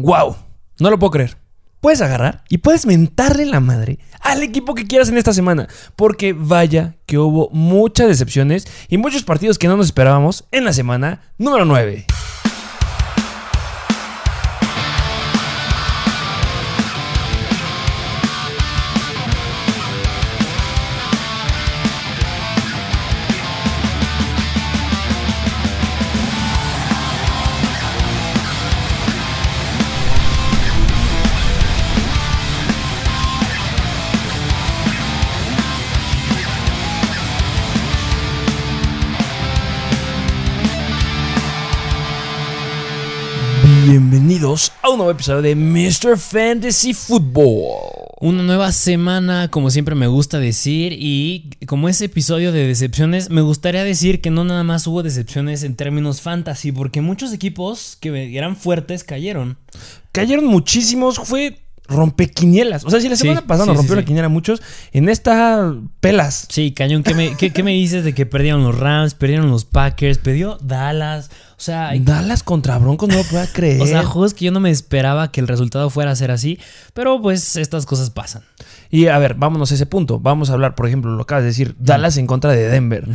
¡Wow! No lo puedo creer. Puedes agarrar y puedes mentarle la madre al equipo que quieras en esta semana. Porque vaya que hubo muchas decepciones y muchos partidos que no nos esperábamos en la semana número 9. A un nuevo episodio de Mr. Fantasy Football. Una nueva semana, como siempre me gusta decir, y como ese episodio de decepciones, me gustaría decir que no nada más hubo decepciones en términos fantasy, porque muchos equipos que eran fuertes cayeron. Cayeron muchísimos, fue rompequinielas. O sea, si la Sí, semana pasada sí, nos sí, rompió la quiniela muchos, en esta pelas. Sí, cañón, ¿qué me, qué, qué me dices de que perdieron los Rams, perdieron los Packers, perdió Dallas? O sea, Dallas contra Broncos, no lo puedo creer. o sea, juegos que yo no me esperaba que el resultado fuera a ser así, pero pues estas cosas pasan. y a ver, vámonos a ese punto. Vamos a hablar, por ejemplo, lo acabas de decir, Dallas en contra de Denver.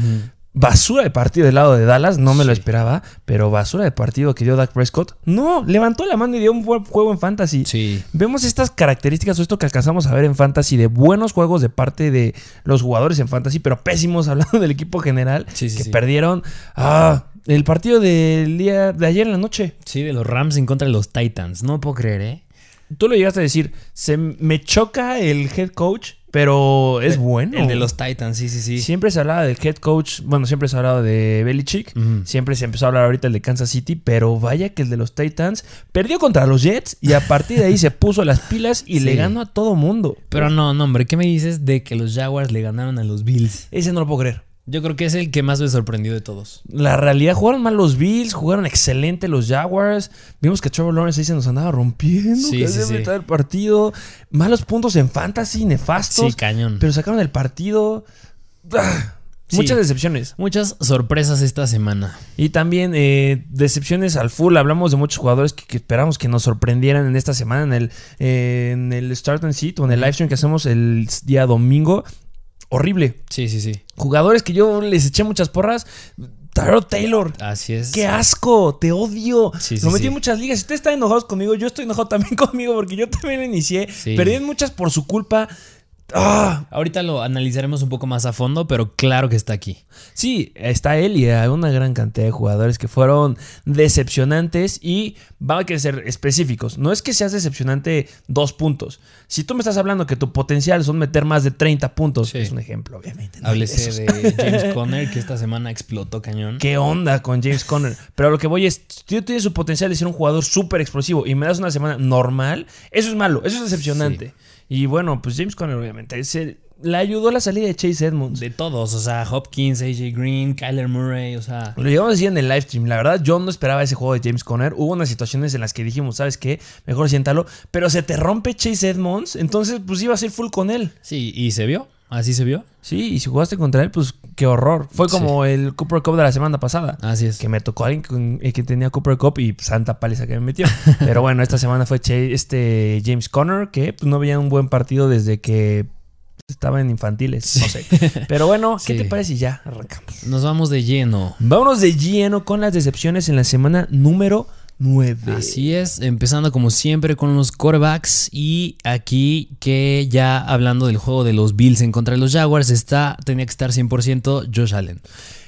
Basura de partido del lado de Dallas, no me lo esperaba, pero basura de partido que dio Dak Prescott. No, levantó la mano y dio un buen juego en fantasy. Sí. Vemos estas características o esto que alcanzamos a ver en fantasy de buenos juegos de parte de los jugadores en fantasy, pero pésimos hablando del equipo general Sí, sí, que perdieron ah, el partido del día de ayer en la noche. Sí, de los Rams en contra de los Titans. No puedo creer, ¿eh? Tú lo llegaste a decir, se me choca el head coach, pero es bueno. El de los Titans, sí, sí, sí. Siempre se hablaba del head coach, bueno, siempre se ha hablado de Belichick, Ujú. siempre se empezó a hablar ahorita el de Kansas City, pero vaya que el de los Titans perdió contra los Jets y a partir de ahí se puso las pilas y Sí. le ganó a todo mundo. Pero no, no, hombre, ¿qué me dices de que los Jaguars le ganaron a los Bills? Ese no lo puedo creer. Yo creo que es el que más me sorprendió de todos. La realidad, jugaron mal los Bills, jugaron excelente los Jaguars. Vimos que Trevor Lawrence ahí se nos andaba rompiendo. Sí, casi sí, sí. mitad del partido. Malos puntos en fantasy, nefastos. Sí, cañón. pero sacaron el partido. Ah, Sí. Muchas decepciones. Muchas sorpresas esta semana. Y también eh, decepciones al full. Hablamos de muchos jugadores que, que esperamos que nos sorprendieran en esta semana en el, eh, en el Start and Seat o en el live stream que hacemos el día domingo. Horrible. Sí, sí, sí. Jugadores que yo les eché muchas porras. Tyrod Taylor. Así es. ¡Qué asco! ¡Te odio! Sí, sí, lo metí sí. en muchas ligas. Si ustedes están enojados conmigo, yo estoy enojado también conmigo porque yo también lo inicié. Perdí en muchas por su culpa. ¡Ah! Ahorita lo analizaremos un poco más a fondo, pero claro que está aquí. Sí, está él y hay una gran cantidad de jugadores que fueron decepcionantes y va a ser específicos. No es que seas decepcionante dos puntos. Si tú me estás hablando que tu potencial son meter más de 30 puntos, Sí. es un ejemplo, obviamente. ¿no? Háblese de James Conner, que esta semana explotó cañón. ¿Qué onda con James Conner? Pero lo que voy es, si tú tienes su potencial de ser un jugador súper explosivo y me das una semana normal, eso es malo, eso es decepcionante. Y bueno, pues James Conner obviamente se, le ayudó la salida de Chase Edmonds. De todos, o sea, Hopkins, AJ Green, Kyler Murray, o sea. Lo llevamos a decir en el live stream. La verdad, yo no esperaba ese juego de James Conner. Hubo unas situaciones en las que dijimos, ¿sabes qué? Mejor siéntalo. Pero se te rompe Chase Edmonds. Entonces, pues iba a ser full con él. Sí, y se vio, así se vio. Sí, y si jugaste contra él, pues qué horror. Fue como el Cooper Cup de la semana pasada. Así es. Que me tocó alguien con- eh, que tenía Cooper Cup y santa paliza que me metió. Pero bueno, esta semana fue Che- este James Conner, que pues, no veía un buen partido desde que estaba en infantiles. No sé. Pero bueno, ¿qué Sí. te parece? Ya arrancamos. Nos vamos de lleno. Vámonos de lleno con las decepciones en la semana número 9. Así es, empezando como siempre con los quarterbacks y aquí que ya hablando del juego de los Bills en contra de los Jaguars está tenía que estar 100% Josh Allen.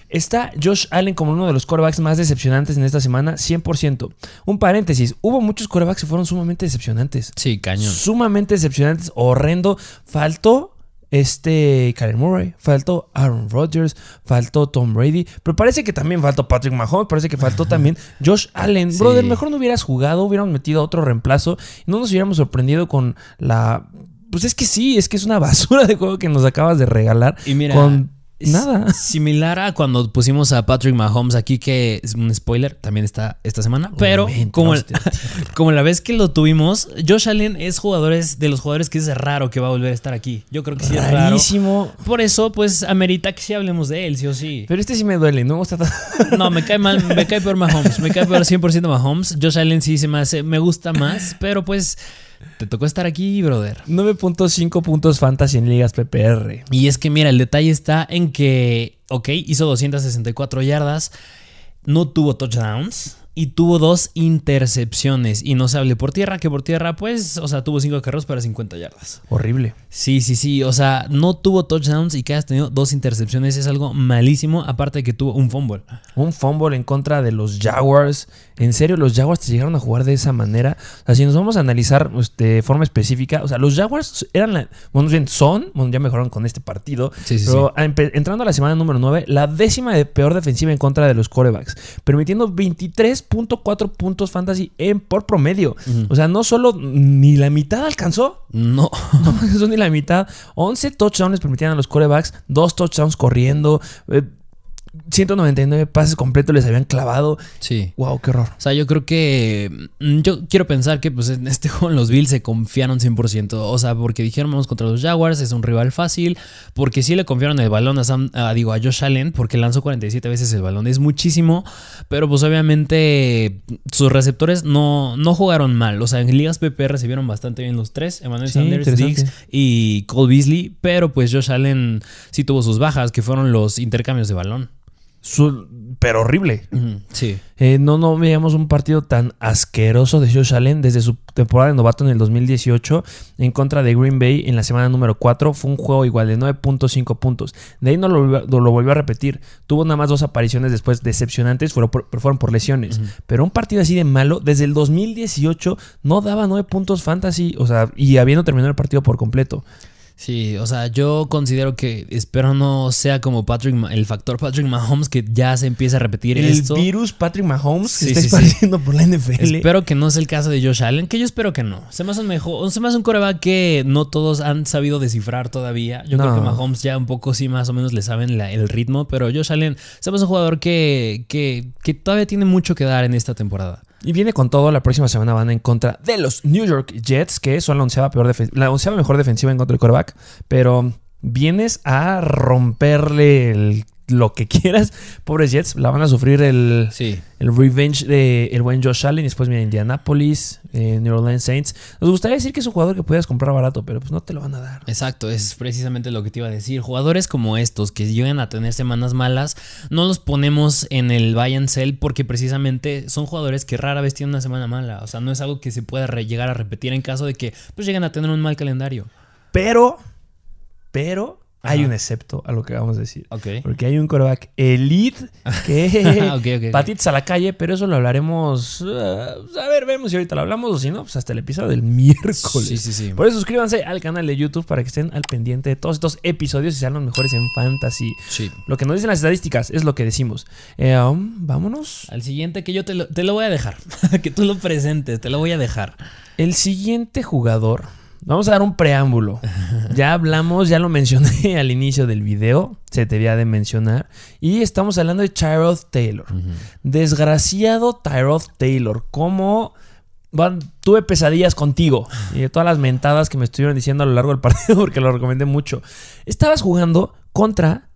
Está Josh Allen como uno de los quarterbacks más decepcionantes en esta semana, 100%. Un paréntesis, hubo muchos quarterbacks que fueron sumamente decepcionantes. Sí, cañón. Sumamente decepcionantes, horrendo. Faltó este Kyler Murray, faltó Aaron Rodgers, faltó Tom Brady, pero parece que también faltó Patrick Mahomes, parece que faltó también Josh Allen. Sí. Brother, mejor no hubieras jugado, hubiéramos metido a otro reemplazo y no nos hubiéramos sorprendido con la... Pues es que sí, es que es una basura de juego que nos acabas de regalar Y mira, con Nada. Similar a cuando pusimos a Patrick Mahomes aquí, que es un spoiler, también está esta semana. Pero Obviamente, como, como la vez que lo tuvimos, Josh Allen es jugadores de los jugadores que es raro que va a volver a estar aquí. Yo creo que sí es raro. Rarísimo. Por eso, pues, amerita que sí hablemos de él, sí o sí. Pero este sí me duele, no me gusta tanto. No, me cae mal, me cae peor Mahomes. Me cae peor 100% Mahomes. Josh Allen sí se me hace, me gusta más, pero pues te tocó estar aquí, brother. 9.5 puntos fantasy en ligas PPR. Y es que mira, el detalle está en que, ok, hizo 264 yardas, no tuvo touchdowns y tuvo dos intercepciones. Y no se hable por tierra, que por tierra, pues, o sea, tuvo 5 carros para 50 yardas. Horrible. Sí, sí, sí, o sea, no tuvo touchdowns y que hayas tenido dos intercepciones es algo malísimo, aparte de que tuvo un fumble. Un fumble en contra de los Jaguars. En serio, los Jaguars te llegaron a jugar de esa manera. O sea, si nos vamos a analizar pues, de forma específica, o sea, los Jaguars eran la. Bueno, bien son, bueno, ya mejoraron con este partido. Sí, sí, pero entrando a la semana número 9, la décima de peor defensiva en contra de los corebacks, permitiendo 23.4 puntos fantasy en, por promedio. O sea, no solo ni la mitad alcanzó. No. No, eso ni la mitad. 11 touchdowns permitían a los corebacks, dos touchdowns corriendo, eh, 199 pases completos les habían clavado. Sí. Wow, qué horror. O sea, yo creo que. mm, Yo quiero pensar que pues en este juego los Bills se confiaron 100%. O sea, porque dijeron vamos contra los Jaguars, es un rival fácil. Porque sí le confiaron el balón a Sam, a, digo, a Josh Allen, porque lanzó 47 veces el balón. Es muchísimo. Pero pues obviamente sus receptores no, no jugaron mal. O sea, en ligas PPR se vieron bastante bien los tres: Emmanuel Sí, Sanders. Diggs y Cole Beasley. Pero pues Josh Allen sí tuvo sus bajas, que fueron los intercambios de balón. Su- pero horrible. Sí. Eh, no, no veíamos un partido tan asqueroso de Josh Allen desde su temporada de novato en el 2018 en contra de Green Bay en la semana número 4. Fue un juego igual de 9.5 puntos. De ahí no lo, lo volvió a repetir. Tuvo nada más dos apariciones después decepcionantes, fueron por, pero fueron por lesiones. Pero un partido así de malo, desde el 2018 no daba 9 puntos fantasy, o sea, y habiendo terminado el partido por completo. Sí, o sea, yo considero que espero no sea como Patrick, el factor Patrick Mahomes que ya se empieza a repetir El esto. virus Patrick Mahomes Sí, se está sí, sí. esparciendo por la NFL. Espero que no sea el caso de Josh Allen, que yo espero que no. Se me hace un mejor, se me hace un coreback que no todos han sabido descifrar todavía. Yo creo que Mahomes ya un poco sí más o menos le saben la- el ritmo, pero Josh Allen se me hace un jugador que, que, que todavía tiene mucho que dar en esta temporada. Y viene con todo, la próxima semana van en contra de los New York Jets, que son la onceava, peor la mejor defensiva en contra del quarterback. Pero vienes a romperle el- lo que quieras. Pobres Jets, la van a sufrir el, Sí. el revenge de el buen Josh Allen. Y después viene Indianapolis, eh, New Orleans Saints. Nos gustaría decir que es un jugador que puedas comprar barato, pero pues no te lo van a dar. Exacto, es precisamente lo que te iba a decir. Jugadores como estos que llegan a tener semanas malas, no los ponemos en el buy and sell porque precisamente son jugadores que rara vez tienen una semana mala. O sea, no es algo que se pueda llegar a repetir en caso de que pues lleguen a tener un mal calendario. Pero, pero hay Ajá. un excepto a lo que vamos a decir. Porque hay un quarterback elite que Ok, ok, ok. patitas a la calle, pero eso lo hablaremos. uh, a ver, vemos si ahorita lo hablamos o si no, pues hasta el episodio del miércoles. Sí, sí, sí. Por eso suscríbanse al canal de YouTube para que estén al pendiente de todos estos episodios y sean los mejores en fantasy. Sí. Lo que nos dicen las estadísticas es lo que decimos. Eh, um, vámonos. Al siguiente que yo te lo, te lo voy a dejar. que tú lo presentes, te lo voy a dejar. El siguiente jugador. Vamos a dar un preámbulo. Ya hablamos, ya lo mencioné al inicio del video. Se te debía de mencionar. Y estamos hablando de Tyrod Taylor. Desgraciado Tyrod Taylor. ¿Cómo van? tuve pesadillas contigo? Y de todas las mentadas que me estuvieron diciendo a lo largo del partido, porque lo recomendé mucho. Estabas jugando contra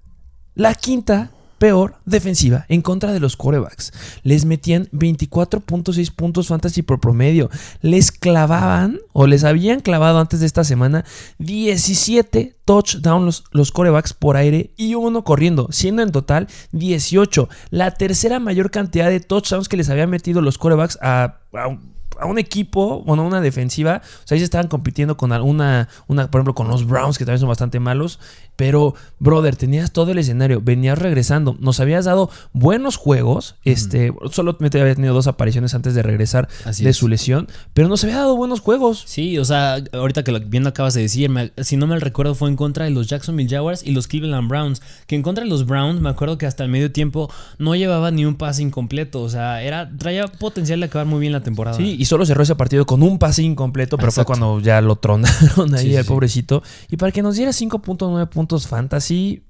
la quinta peor defensiva en contra de los corebacks. Les metían 24.6 puntos fantasy por promedio. Les clavaban, o les habían clavado antes de esta semana, 17 touchdowns los, los corebacks por aire y uno corriendo, siendo en total 18. La tercera mayor cantidad de touchdowns que les habían metido los corebacks a, a un equipo, bueno, una defensiva. O sea, ahí se estaban compitiendo con alguna, una, por ejemplo, con los Browns, que también son bastante malos. Pero, brother, tenías todo el escenario, venías regresando, nos habías dado buenos juegos. Este, solo me había tenido dos apariciones antes de regresar Así de es. su lesión, pero nos había dado buenos juegos. Sí, o sea, ahorita que lo bien lo acabas de decir, me- si no me recuerdo fue en contra de los Jacksonville Jaguars y los Cleveland Browns, que en contra de los Browns me acuerdo que hasta el medio tiempo no llevaba ni un pase incompleto, o sea, era traía potencial de acabar muy bien la temporada. Sí, y solo cerró ese partido con un pase incompleto, pero fue cuando ya lo tronaron ahí Sí, sí. pobrecito. Y para que nos diera 5.9 puntos fantasy.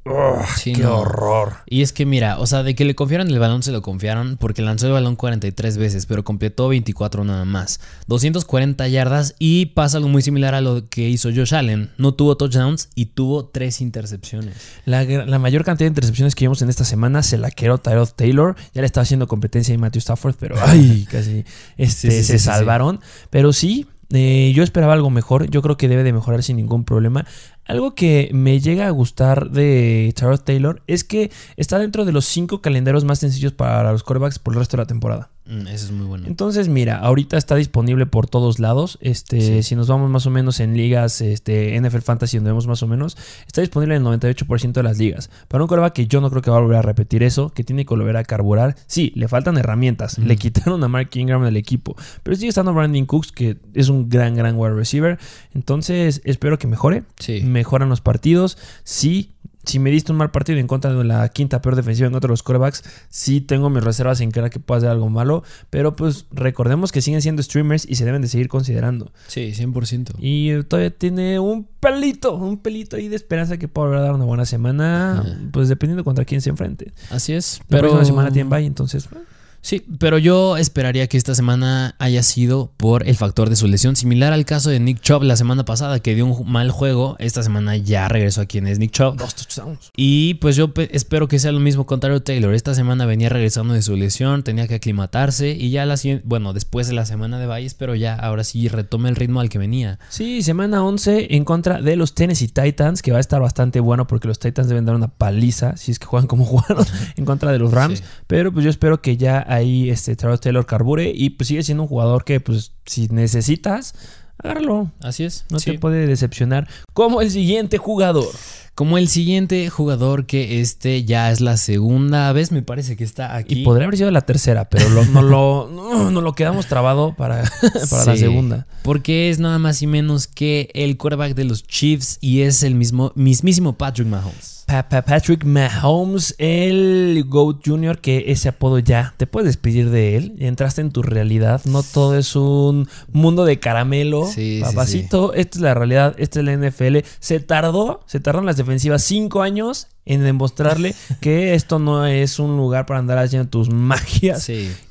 Sí, qué no. horror. Y es que mira, o sea, de que le confiaron el balón se lo confiaron porque lanzó el balón 43 veces, pero completó 24 nada más. 240 yardas y pasa algo muy similar a lo que hizo Josh Allen. No tuvo touchdowns y tuvo tres intercepciones. La, la mayor cantidad de intercepciones que vimos en esta semana se la quedó Tyrod Taylor. Ya le estaba haciendo competencia a Matthew Stafford, pero ay, casi este, se salvaron. Pero sí, eh, yo esperaba algo mejor. Yo creo que debe de mejorar sin ningún problema. Algo que me llega a gustar de Tyrod Taylor es que está dentro de los cinco calendarios más sencillos para los quarterbacks por el resto de la temporada. Mm, eso es muy bueno. Entonces, mira, ahorita está disponible por todos lados. Este, Sí. si nos vamos más o menos en ligas, este, NFL Fantasy, donde vemos más o menos, está disponible en el 98% de las ligas. Para un coreback que yo no creo que va a volver a repetir eso, que tiene que volver a carburar. Sí, le faltan herramientas. Le quitaron a Mark Ingram del equipo. Pero sigue estando Brandon Cooks, que es un gran, gran wide receiver. Entonces, espero que mejore. Sí. Mejoran los partidos. Sí. Si me diste un mal partido en contra de la quinta peor defensiva en contra de los corebacks, sí tengo mis reservas en creer que pueda hacer algo malo. Pero pues recordemos que siguen siendo streamers y se deben de seguir considerando. Sí, 100%. Y todavía tiene un pelito, un pelito ahí de esperanza que pueda volver a dar una buena semana. Ajá. Pues dependiendo contra quién se enfrente. Así es. La Pero próxima semana tienen bye, entonces. eh, Sí, pero yo esperaría que esta semana haya sido por el factor de su lesión, similar al caso de Nick Chubb la semana pasada, que dio un mal juego. Esta semana ya regresó a quien es Nick Chubb. Dos touchdowns. Y pues yo pe- espero que sea lo mismo con Tyler Taylor. Esta semana venía regresando de su lesión, tenía que aclimatarse y ya la siguiente, bueno, después de la semana de bye, espero ya ahora sí retome el ritmo al que venía. Sí, semana 11 en contra de los Tennessee Titans, que va a estar bastante bueno porque los Titans deben dar una paliza si es que juegan como jugaron en contra de los Rams. Sí. Pero pues yo espero que ya ahí este Tyrod Taylor carbure y pues sigue siendo un jugador que pues si necesitas, agárralo. Así es. No sí. te puede decepcionar. Como el siguiente jugador. Como el siguiente jugador que este ya es la segunda vez, me parece que está aquí. Y podría haber sido la tercera, pero lo- no, lo, no, no lo quedamos trabado para, para la segunda. Porque es nada más y menos que el quarterback de los Chiefs y es el mismo mismísimo Patrick Mahomes. Pa- pa- Patrick Mahomes, el GOAT Jr., que ese apodo ya te puedes despedir de él. Entraste en tu realidad. No todo es un mundo de caramelo. Sí, sí, Papacito, esta es la realidad, esta es la NFL. Se tardó, se tardaron las defensivas cinco años en demostrarle que esto no es un lugar para andar haciendo tus magias.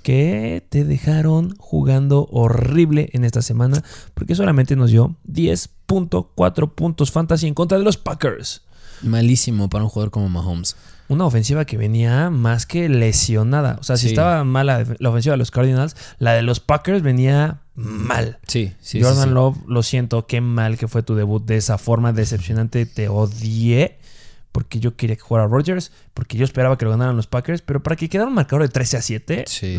Que te dejaron jugando horrible en esta semana. Porque solamente nos dio 10.4 puntos fantasy en contra de los Packers. Malísimo para un jugador como Mahomes. Una ofensiva que venía más que lesionada. O sea, si estaba mala la ofensiva de los Cardinals, la de los Packers venía mal. Sí, sí. Jordan sí, sí. Love, lo siento, qué mal que fue tu debut de esa forma decepcionante. Te odié porque yo quería que jugara Rodgers, porque yo esperaba que lo ganaran los Packers, pero para que quedara un marcador de 13 a 7, Sí.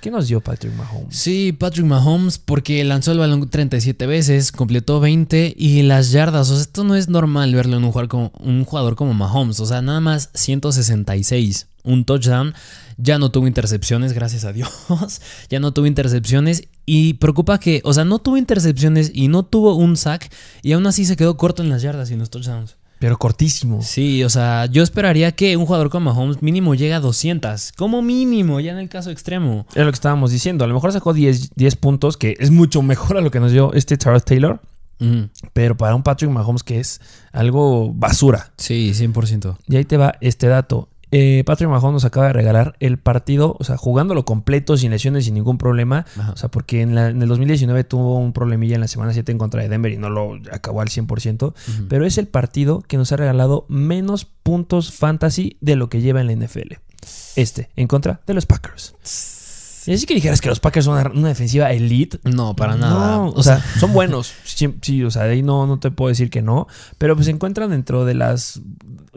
¿qué nos dio Patrick Mahomes? Sí, Patrick Mahomes, porque lanzó el balón 37 veces, completó 20 y las yardas. O sea, esto no es normal verlo en un jugador como, un jugador como Mahomes. O sea, nada más 166. Un touchdown. Ya no tuvo intercepciones, gracias a Dios. ya no tuvo intercepciones. Y preocupa que, o sea, no tuvo intercepciones y no tuvo un sack. Y aún así se quedó corto en las yardas y en los touchdowns. Pero cortísimo. Sí, o sea, yo esperaría que un jugador como Mahomes mínimo llegue a 200. Como mínimo, ya en el caso extremo. Era lo que estábamos diciendo. A lo mejor sacó 10, 10 puntos, que es mucho mejor a lo que nos dio este Tyrod Taylor. Pero para un Patrick Mahomes que es algo basura. Sí, 100%. Y ahí te va este dato. Eh, Patrick Mahomes nos acaba de regalar el partido, o sea, jugándolo completo, sin lesiones, sin ningún problema. Ajá. O sea, porque en, la- en el 2019 tuvo un problemilla en la semana 7 en contra de Denver y no lo acabó al 100%. Pero es el partido que nos ha regalado menos puntos fantasy de lo que lleva en la NFL. Este, en contra de los Packers. Y así que dijeras que los Packers son una, una defensiva elite. No, para nada. No, o sea, son buenos. Sí, sí, o sea, de ahí no, no te puedo decir que no. Pero pues se encuentran dentro de las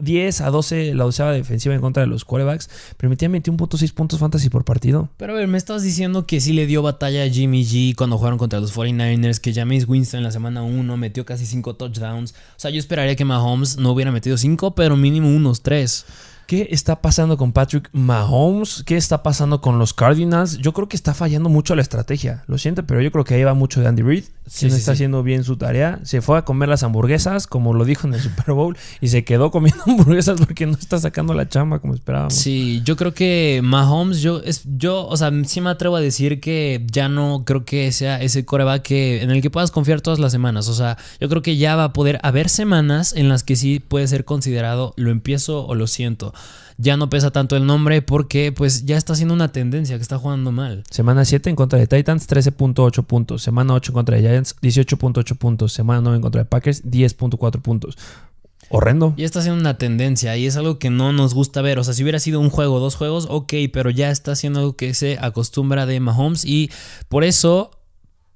10 a 12, la doceava defensiva en contra de los quarterbacks. Permitían 21.6 puntos fantasy por partido. Pero a ver, me estás diciendo que sí le dio batalla a Jimmy G cuando jugaron contra los 49ers, que Jameis Winston en la semana 1 metió casi 5 touchdowns. O sea, yo esperaría que Mahomes no hubiera metido 5, pero mínimo unos 3. ¿Qué está pasando con Patrick Mahomes? ¿Qué está pasando con los Cardinals? Yo creo que está fallando mucho la estrategia. Lo siento, pero yo creo que ahí va mucho de Andy Reid. Sí, sí, está sí. haciendo bien su tarea. Se fue a comer las hamburguesas, como lo dijo en el Super Bowl, y se quedó comiendo hamburguesas porque no está sacando la chamba como esperábamos. Sí, yo creo que Mahomes, yo, es, yo, o sea, sí me atrevo a decir que ya no creo que sea ese coreback que, en el que puedas confiar todas las semanas. O sea, yo creo que ya va a poder haber semanas en las que sí puede ser considerado lo empiezo o lo siento. Ya no pesa tanto el nombre porque pues ya está haciendo una tendencia que está jugando mal. Semana 7 en contra de Titans, 13.8 puntos. Semana 8 en contra de Giants, 18.8 puntos. Semana 9 en contra de Packers, 10.4 puntos. Horrendo. Ya está haciendo una tendencia y es algo que no nos gusta ver. O sea, si hubiera sido un juego, dos juegos, ok, pero ya está haciendo algo que se acostumbra de Mahomes y por eso,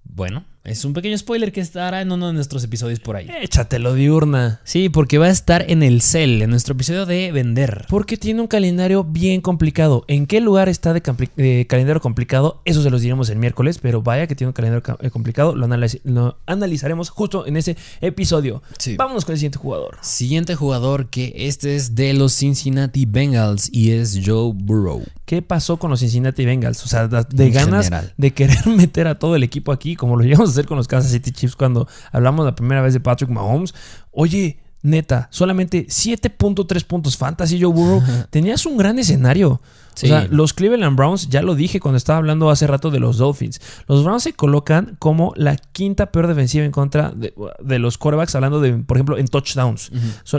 bueno, es un pequeño spoiler que estará en uno de nuestros episodios por ahí. Échatelo diurna. Sí, porque va a estar en el cel, en nuestro episodio de vender. Porque tiene un calendario bien complicado. ¿En qué lugar está de, calendario complicado? Eso se los diremos el miércoles, pero vaya que tiene un calendario ca- eh, complicado. Lo, analiz- lo analizaremos justo en ese episodio. Sí. Vámonos con el siguiente jugador. Siguiente jugador que este es de los Cincinnati Bengals y es Joe Burrow. ¿Qué pasó con los Cincinnati Bengals? O sea, de En ganas general. de querer meter a todo el equipo aquí, como lo llegamos a hacer con los Kansas City Chiefs cuando hablamos la primera vez de Patrick Mahomes. Oye, neta, solamente 7.3 puntos fantasy Joe Burrow. Tenías un gran escenario. Sí. O sea, los Cleveland Browns, ya lo dije cuando estaba hablando hace rato de los Dolphins. Los Browns se colocan como la quinta peor defensiva en contra de, de los quarterbacks, hablando de, por ejemplo, en touchdowns.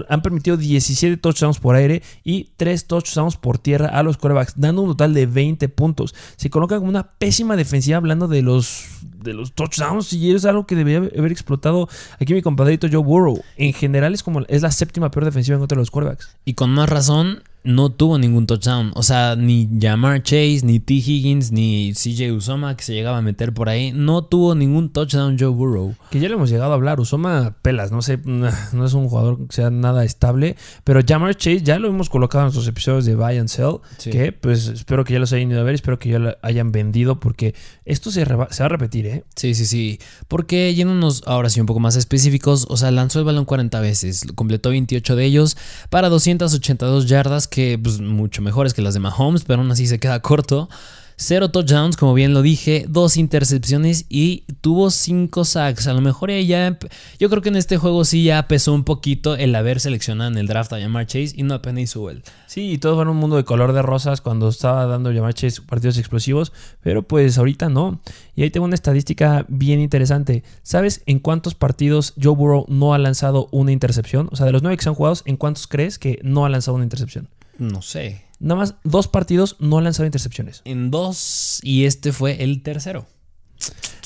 Han permitido 17 touchdowns por aire y 3 touchdowns por tierra a los quarterbacks, dando un total de 20 puntos. Se colocan como una pésima defensiva hablando de los, de los touchdowns y es algo que debería haber explotado aquí mi compadrito Joe Burrow. En general es como es la séptima peor defensiva en contra de los quarterbacks. Y con más razón, no tuvo ningún touchdown. O sea, ni Jamar Chase, ni T. Higgins, ni CJ Usoma, que se llegaba a meter por ahí, no tuvo ningún touchdown Joe Burrow. Que ya le hemos llegado a hablar. Usoma pelas, no sé, no es un jugador que sea nada estable. Pero Jamar Chase ya lo hemos colocado en nuestros episodios de Buy and Sell. Sí. Que pues espero que ya los hayan ido a ver. Espero que ya lo hayan vendido. Porque esto se, se va a repetir, ¿eh? Sí, sí, sí. Porque yéndonos ahora sí un poco más específicos, o sea, lanzó el balón 40 veces, completó 28 de ellos para 282 yardas, que pues mucho mejores que las de Mahomes, pero aún así se queda corto. Cero touchdowns, como bien lo dije, dos intercepciones y tuvo cinco sacks. A lo mejor ya. Yo creo que en este juego sí ya pesó un poquito el haber seleccionado en el draft a Jamar Chase y no a Penny Sewell. Sí, y todo fue un mundo de color de rosas cuando estaba dando Jamar Chase partidos explosivos. Pero pues ahorita no. Y ahí tengo una estadística bien interesante. ¿Sabes en cuántos partidos Joe Burrow no ha lanzado una intercepción? O sea, de los nueve que se han jugados, ¿en cuántos crees que no ha lanzado una intercepción? No sé. Nada más dos partidos no han lanzado intercepciones. En dos y este fue el tercero.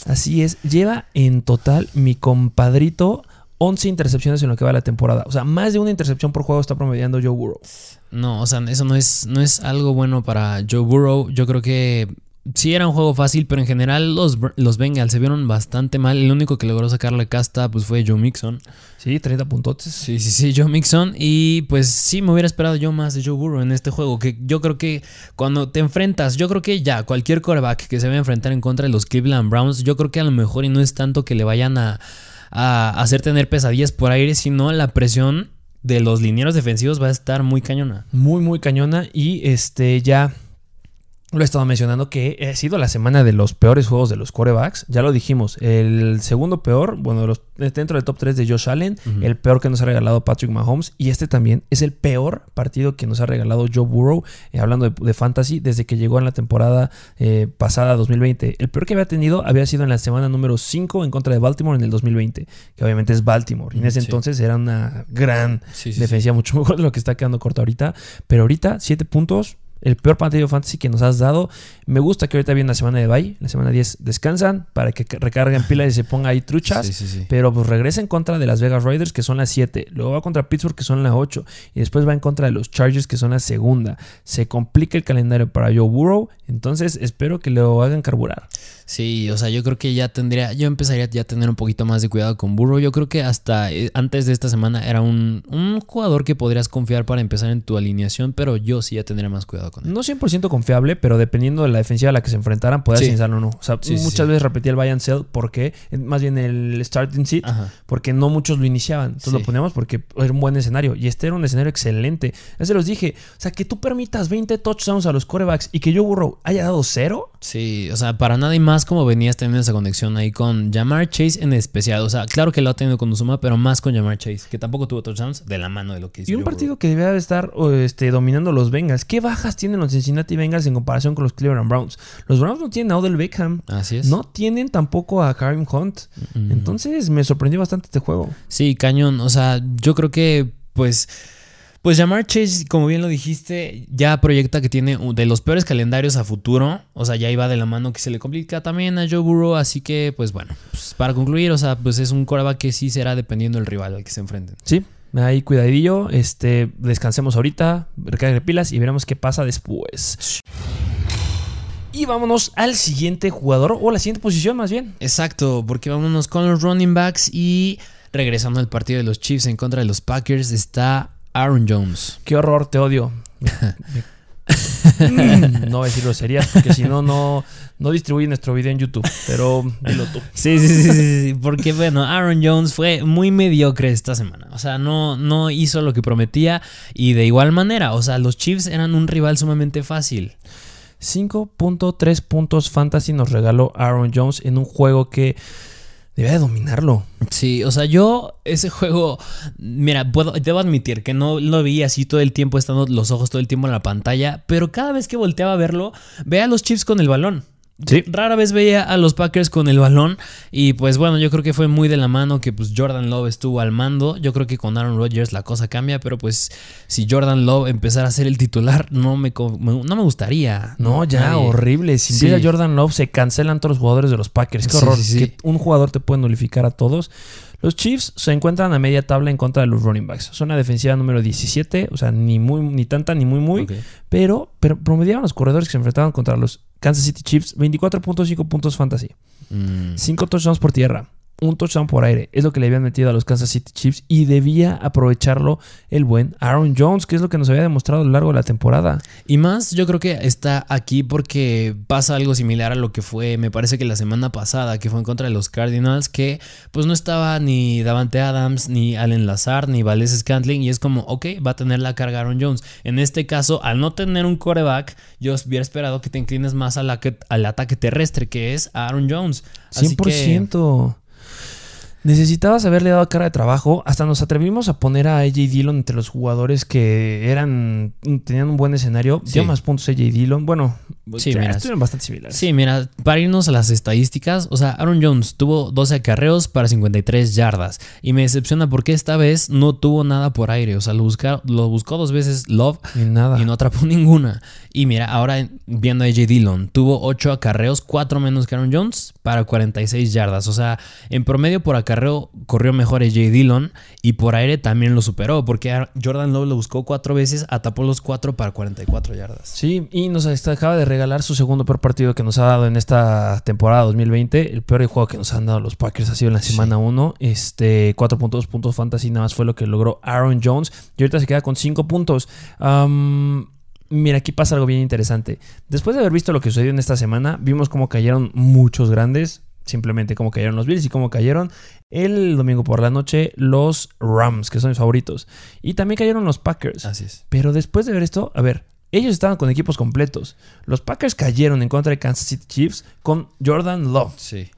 Así es, lleva en total mi compadrito 11 intercepciones en lo que va la temporada. O sea, más de una intercepción por juego está promediando Joe Burrow. No, o sea, eso no es, no es algo bueno para Joe Burrow. Yo creo que sí era un juego fácil, pero en general los, los Bengals se vieron bastante mal. El único que logró sacarle casta pues fue Joe Mixon. Sí, 30 puntotes. Sí, sí, sí, Joe Mixon. Y pues sí, me hubiera esperado yo más de Joe Burrow en este juego. Que yo creo que cuando te enfrentas, yo creo que ya cualquier quarterback que se vaya a enfrentar en contra de los Cleveland Browns, yo creo que a lo mejor y no es tanto que le vayan a, a hacer tener pesadillas por aire, sino la presión de los linieros defensivos va a estar muy cañona. Muy, muy cañona. Y este ya lo he estado mencionando que ha sido la semana de los peores juegos de los quarterbacks. Ya lo dijimos. El segundo peor, bueno, los, dentro del top 3 de Josh Allen, el peor que nos ha regalado Patrick Mahomes. Y este también es el peor partido que nos ha regalado Joe Burrow, eh, hablando de, de fantasy, desde que llegó en la temporada eh, pasada 2020. El peor que había tenido había sido en la semana número 5 en contra de Baltimore en el 2020, que obviamente es Baltimore. Y en ese Sí. entonces era una gran Sí, sí, defensiva mucho mejor de lo que está quedando corto ahorita. Pero ahorita, 7 puntos. El peor partido fantasy que nos has dado. Me gusta que ahorita viene la semana de bye. La semana 10 descansan para que recarguen pilas y se ponga ahí truchas. Sí, sí, sí. Pero pues regresa en contra de las Vegas Raiders, que son las 7. Luego va contra Pittsburgh, que son las 8. Y después va en contra de los Chargers, que son la segunda. Se complica el calendario para Joe Burrow. Entonces espero que lo hagan carburar. Sí, o sea, yo creo que ya tendría, yo empezaría ya a tener un poquito más de cuidado con Burrow. Yo creo que hasta eh, antes de esta semana era un, un jugador que podrías confiar para empezar en tu alineación, pero yo sí ya tendría más cuidado confiado con él. No 100% confiable, pero dependiendo de la defensiva a la que se enfrentaran, puede Sí. o no. O sea, Sí, muchas sí. veces repetía el buy and sell, ¿por qué? Eh, Más bien el starting seat, Ajá. porque no muchos lo iniciaban. Entonces lo poníamos porque era un buen escenario. Y este era un escenario excelente. Ya se los dije. O sea, que tú permitas 20 touchdowns a los corebacks y que Joe Burrow haya dado cero. Sí, o sea, para nada y más como venías teniendo esa conexión ahí con Jamar Chase en especial. O sea, claro que lo ha tenido con Uzuma, pero más con Jamar Chase, que tampoco tuvo touchdowns de la mano de lo que hizo. Y un partido que debía de estar este, dominando los Bengals. ¿Qué bajas tienen los Cincinnati Bengals en comparación con los Cleveland Browns? Los Browns no tienen a Odell Beckham. Así es. No tienen tampoco a Karim Hunt. Mm. Entonces me sorprendió bastante este juego. Sí, cañón. O sea, yo creo que, pues. Pues Jamar Chase, como bien lo dijiste, ya proyecta que tiene de los peores calendarios a futuro. O sea, ya iba de la mano que se le complica también a Joe Burrow. Así que, pues bueno, pues, para concluir, o sea, pues es un coreback que sí será dependiendo del rival al que se enfrenten. Sí, ahí cuidadillo. Este, descansemos ahorita, recargue pilas y veremos qué pasa después. Y vámonos al siguiente jugador o la siguiente posición más bien. Exacto, porque vámonos con los running backs y regresando al partido de los Chiefs en contra de los Packers está Aaron Jones. Qué horror, te odio. Mm, no voy a decir groserías porque si no, no, no distribuye nuestro video en YouTube. Pero dilo tú. Sí, sí, sí, sí, sí, sí, porque bueno, Aaron Jones fue muy mediocre esta semana. O sea, no, no hizo lo que prometía y de igual manera, o sea, los Chiefs eran un rival sumamente fácil. 5.3 puntos fantasy nos regaló Aaron Jones en un juego que debía de dominarlo. Sí, o sea, yo ese juego, mira, puedo, debo admitir que no lo vi así todo el tiempo, estando los ojos todo el tiempo en la pantalla, pero cada vez que volteaba a verlo, veía a los Chiefs con el balón. Sí. Rara vez veía a los Packers con el balón y pues bueno, yo creo que fue muy de la mano que pues Jordan Love estuvo al mando. Yo creo que con Aaron Rodgers la cosa cambia, pero pues si Jordan Love empezara a ser el titular no me, no me gustaría. No, ya, Nadie. horrible. Si Sí. empieza Jordan Love, se cancelan todos los jugadores de los Packers. Qué horror. sí. Que un jugador te puede nulificar a todos. Los Chiefs se encuentran a media tabla en contra de los running backs. Son la defensiva número 17, o sea, ni muy, ni tanta, ni muy, muy. Pero, pero promediaban los corredores que se enfrentaban contra los Kansas City Chiefs 24.5 puntos fantasy. Mm. 5 touchdowns por tierra. Un touchdown por aire. Es lo que le habían metido a los Kansas City Chiefs. Y debía aprovecharlo el buen Aaron Jones, que es lo que nos había demostrado a lo largo de la temporada. Y más, yo creo que está aquí porque pasa algo similar a lo que fue, me parece que la semana pasada, que fue en contra de los Cardinals, que pues no estaba ni Davante Adams, ni Allen Lazar, ni Valdez Scantling, y es como, ok, va a tener la carga Aaron Jones. En este caso, al no tener un coreback, yo hubiera esperado que te inclines más a la que- al ataque terrestre, que es Aaron Jones. Así que- 100%. Necesitabas haberle dado cara de trabajo. Hasta nos atrevimos a poner a AJ Dillon entre los jugadores que eran tenían un buen escenario. Sí. Dio más puntos AJ Dillon. Bueno, Sí, ya, mira, estuvieron bastante similares. Sí, mira, para irnos a las estadísticas, o sea, Aaron Jones tuvo 12 acarreos para 53 yardas y me decepciona porque esta vez no tuvo nada por aire, o sea, lo, busca- lo buscó dos veces Love nada. y no atrapó ninguna. Y mira, ahora viendo a AJ Dillon, tuvo 8 acarreos, 4 menos que Aaron Jones para 46 yardas, o sea, en promedio por acarreo corrió mejor AJ Dillon y por aire también lo superó porque Jordan Love lo buscó 4 veces, atapó los 4 para 44 yardas. Sí, y nos acaba de regalar su segundo peor partido que nos ha dado en esta temporada 2020. El peor juego que nos han dado los Packers ha sido en la semana 1. Este, 4.2 puntos fantasy nada más fue lo que logró Aaron Jones. Y ahorita se queda con 5 puntos. Mira, aquí pasa algo bien interesante. Después de haber visto lo que sucedió en esta semana, vimos cómo cayeron muchos grandes. Simplemente cómo cayeron los Bills y cómo cayeron el domingo por la noche los Rams, que son mis favoritos. Y también cayeron los Packers. Así es. Pero después de ver esto, a ver, ellos estaban con equipos completos. Los Packers cayeron en contra de Kansas City Chiefs con Jordan Love. Sí.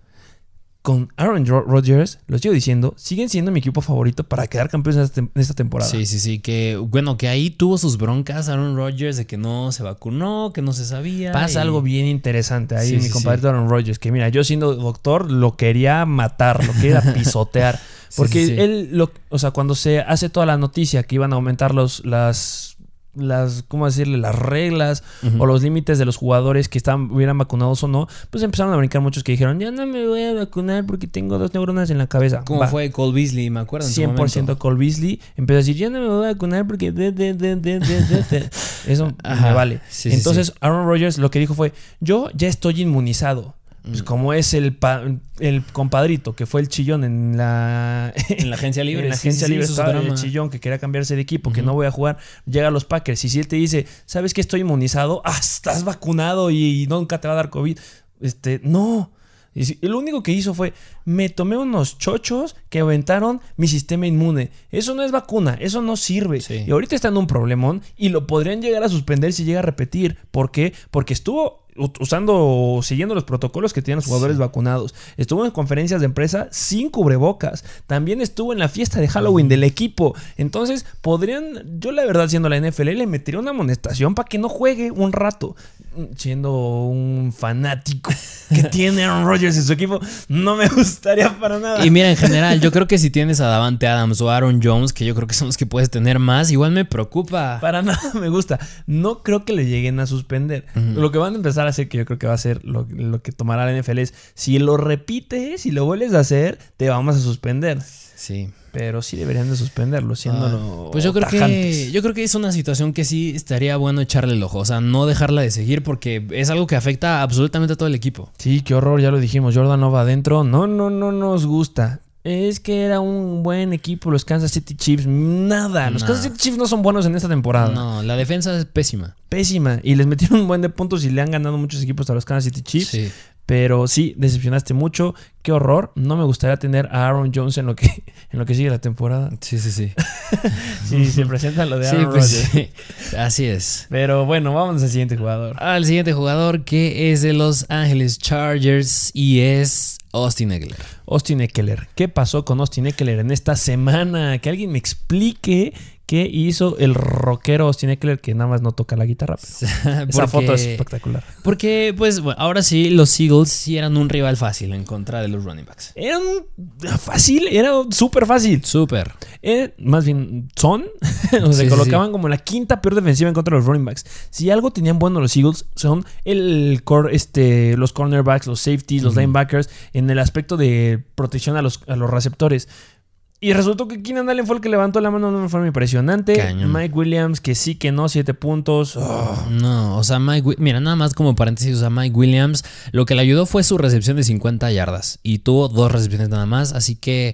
Con Aaron Ro- Rodgers, lo sigo diciendo, siguen siendo mi equipo favorito para quedar campeones en esta, temporada. Sí, sí, sí, que bueno, que ahí tuvo sus broncas Aaron Rodgers de que no se vacunó, que no se sabía. Pasa y- algo bien interesante ahí, Sí, mi sí, compadre sí. Aaron Rodgers, que mira, yo siendo doctor lo quería matar, lo quería pisotear. Porque él, lo, o sea, cuando se hace toda la noticia que iban a aumentar los, las, las, ¿cómo decirle? Las reglas o los límites de los jugadores que estaban, hubieran vacunados o no, pues empezaron a brincar muchos que dijeron, ya no me voy a vacunar porque tengo dos neuronas en la cabeza. ¿Cómo Va. fue Cole Beasley? Me acuerdo. en su 100% momento. Cole Beasley empezó a decir, ya no me voy a vacunar porque... de, de, de, de, de, de, de". Eso Ajá. me vale. Sí, sí, Entonces Aaron Rodgers lo que dijo fue, yo ya estoy inmunizado. Pues como es el, pa- el compadrito que fue el chillón en la, En la agencia libre. en la sí, agencia sí, libre su estaba el chillón que quería cambiarse de equipo, que no voy a jugar, llega a los Packers y si él te dice, ¿sabes que estoy inmunizado? Ah, estás vacunado y, nunca te va a dar COVID. Este, no. Y si- lo único que hizo fue, me tomé unos chochos que aventaron mi sistema inmune. Eso no es vacuna, eso no sirve. Sí. Y ahorita está en un problemón y lo podrían llegar a suspender si llega a repetir. ¿Por qué? Porque estuvo usando, siguiendo los protocolos que tienen los jugadores vacunados. Estuvo en conferencias de empresa sin cubrebocas. También estuvo en la fiesta de Halloween del equipo. Entonces, podrían, yo la verdad, siendo la NFL, le metería una amonestación para que no juegue un rato. Siendo un fanático que tiene Aaron Rodgers en su equipo, no me gustaría para nada. Y mira, en general, yo creo que si tienes a Davante Adams o Aaron Jones, que yo creo que son los que puedes tener más, igual me preocupa. Para nada me gusta. No creo que le lleguen a suspender. Lo que van a empezar a hacer, que yo creo que va a ser lo, lo que tomará la NFL, es si lo repites, si lo vuelves a hacer, te vamos a suspender. Sí. Pero sí deberían de suspenderlo, siendo Ah, pues yo creo que yo creo que es una situación que sí estaría bueno echarle el ojo, o sea, no dejarla de seguir porque es algo que afecta absolutamente a todo el equipo. Sí, qué horror, ya lo dijimos. Jordan no va adentro. No, no, no nos gusta. Es que era un buen equipo los Kansas City Chiefs. Nada. Los. Kansas City Chiefs no son buenos en esta temporada. No, la defensa es pésima. Pésima. Y les metieron un buen de puntos y le han ganado muchos equipos a los Kansas City Chiefs. Sí. Pero sí, decepcionaste mucho. Qué horror. No me gustaría tener a Aaron Jones en lo que, en lo que sigue la temporada. Sí, sí, sí. Sí, se presenta lo de Sí, Aaron pues sí. Así es. Pero bueno, vamos al siguiente jugador. Al siguiente jugador que es de Los Ángeles Chargers y es Austin Eckler. Austin Eckler. ¿Qué pasó con Austin Eckler en esta semana? Que alguien me explique qué hizo el rockero Austin Eckler que nada más no toca la guitarra. Esa foto es espectacular. Porque, pues, bueno, ahora sí, los Eagles sí eran un rival fácil en contra de los running backs. Era un- fácil, era súper fácil. Súper. Eh, más bien, son. o se sí, colocaban como la quinta peor defensiva en contra de los running backs. Si algo tenían bueno los Eagles, son el core, este, los cornerbacks, los safeties, los linebackers, en el aspecto de protección a los, a los receptores. Y resultó que Keenan Allen fue el que levantó la mano de una forma impresionante. Cañón. Mike Williams, que sí, que no, siete puntos. Oh. No, o sea, Mike, mira, nada más como paréntesis, o sea, Mike Williams, lo que le ayudó fue su recepción de 50 yardas y tuvo dos recepciones nada más, así que,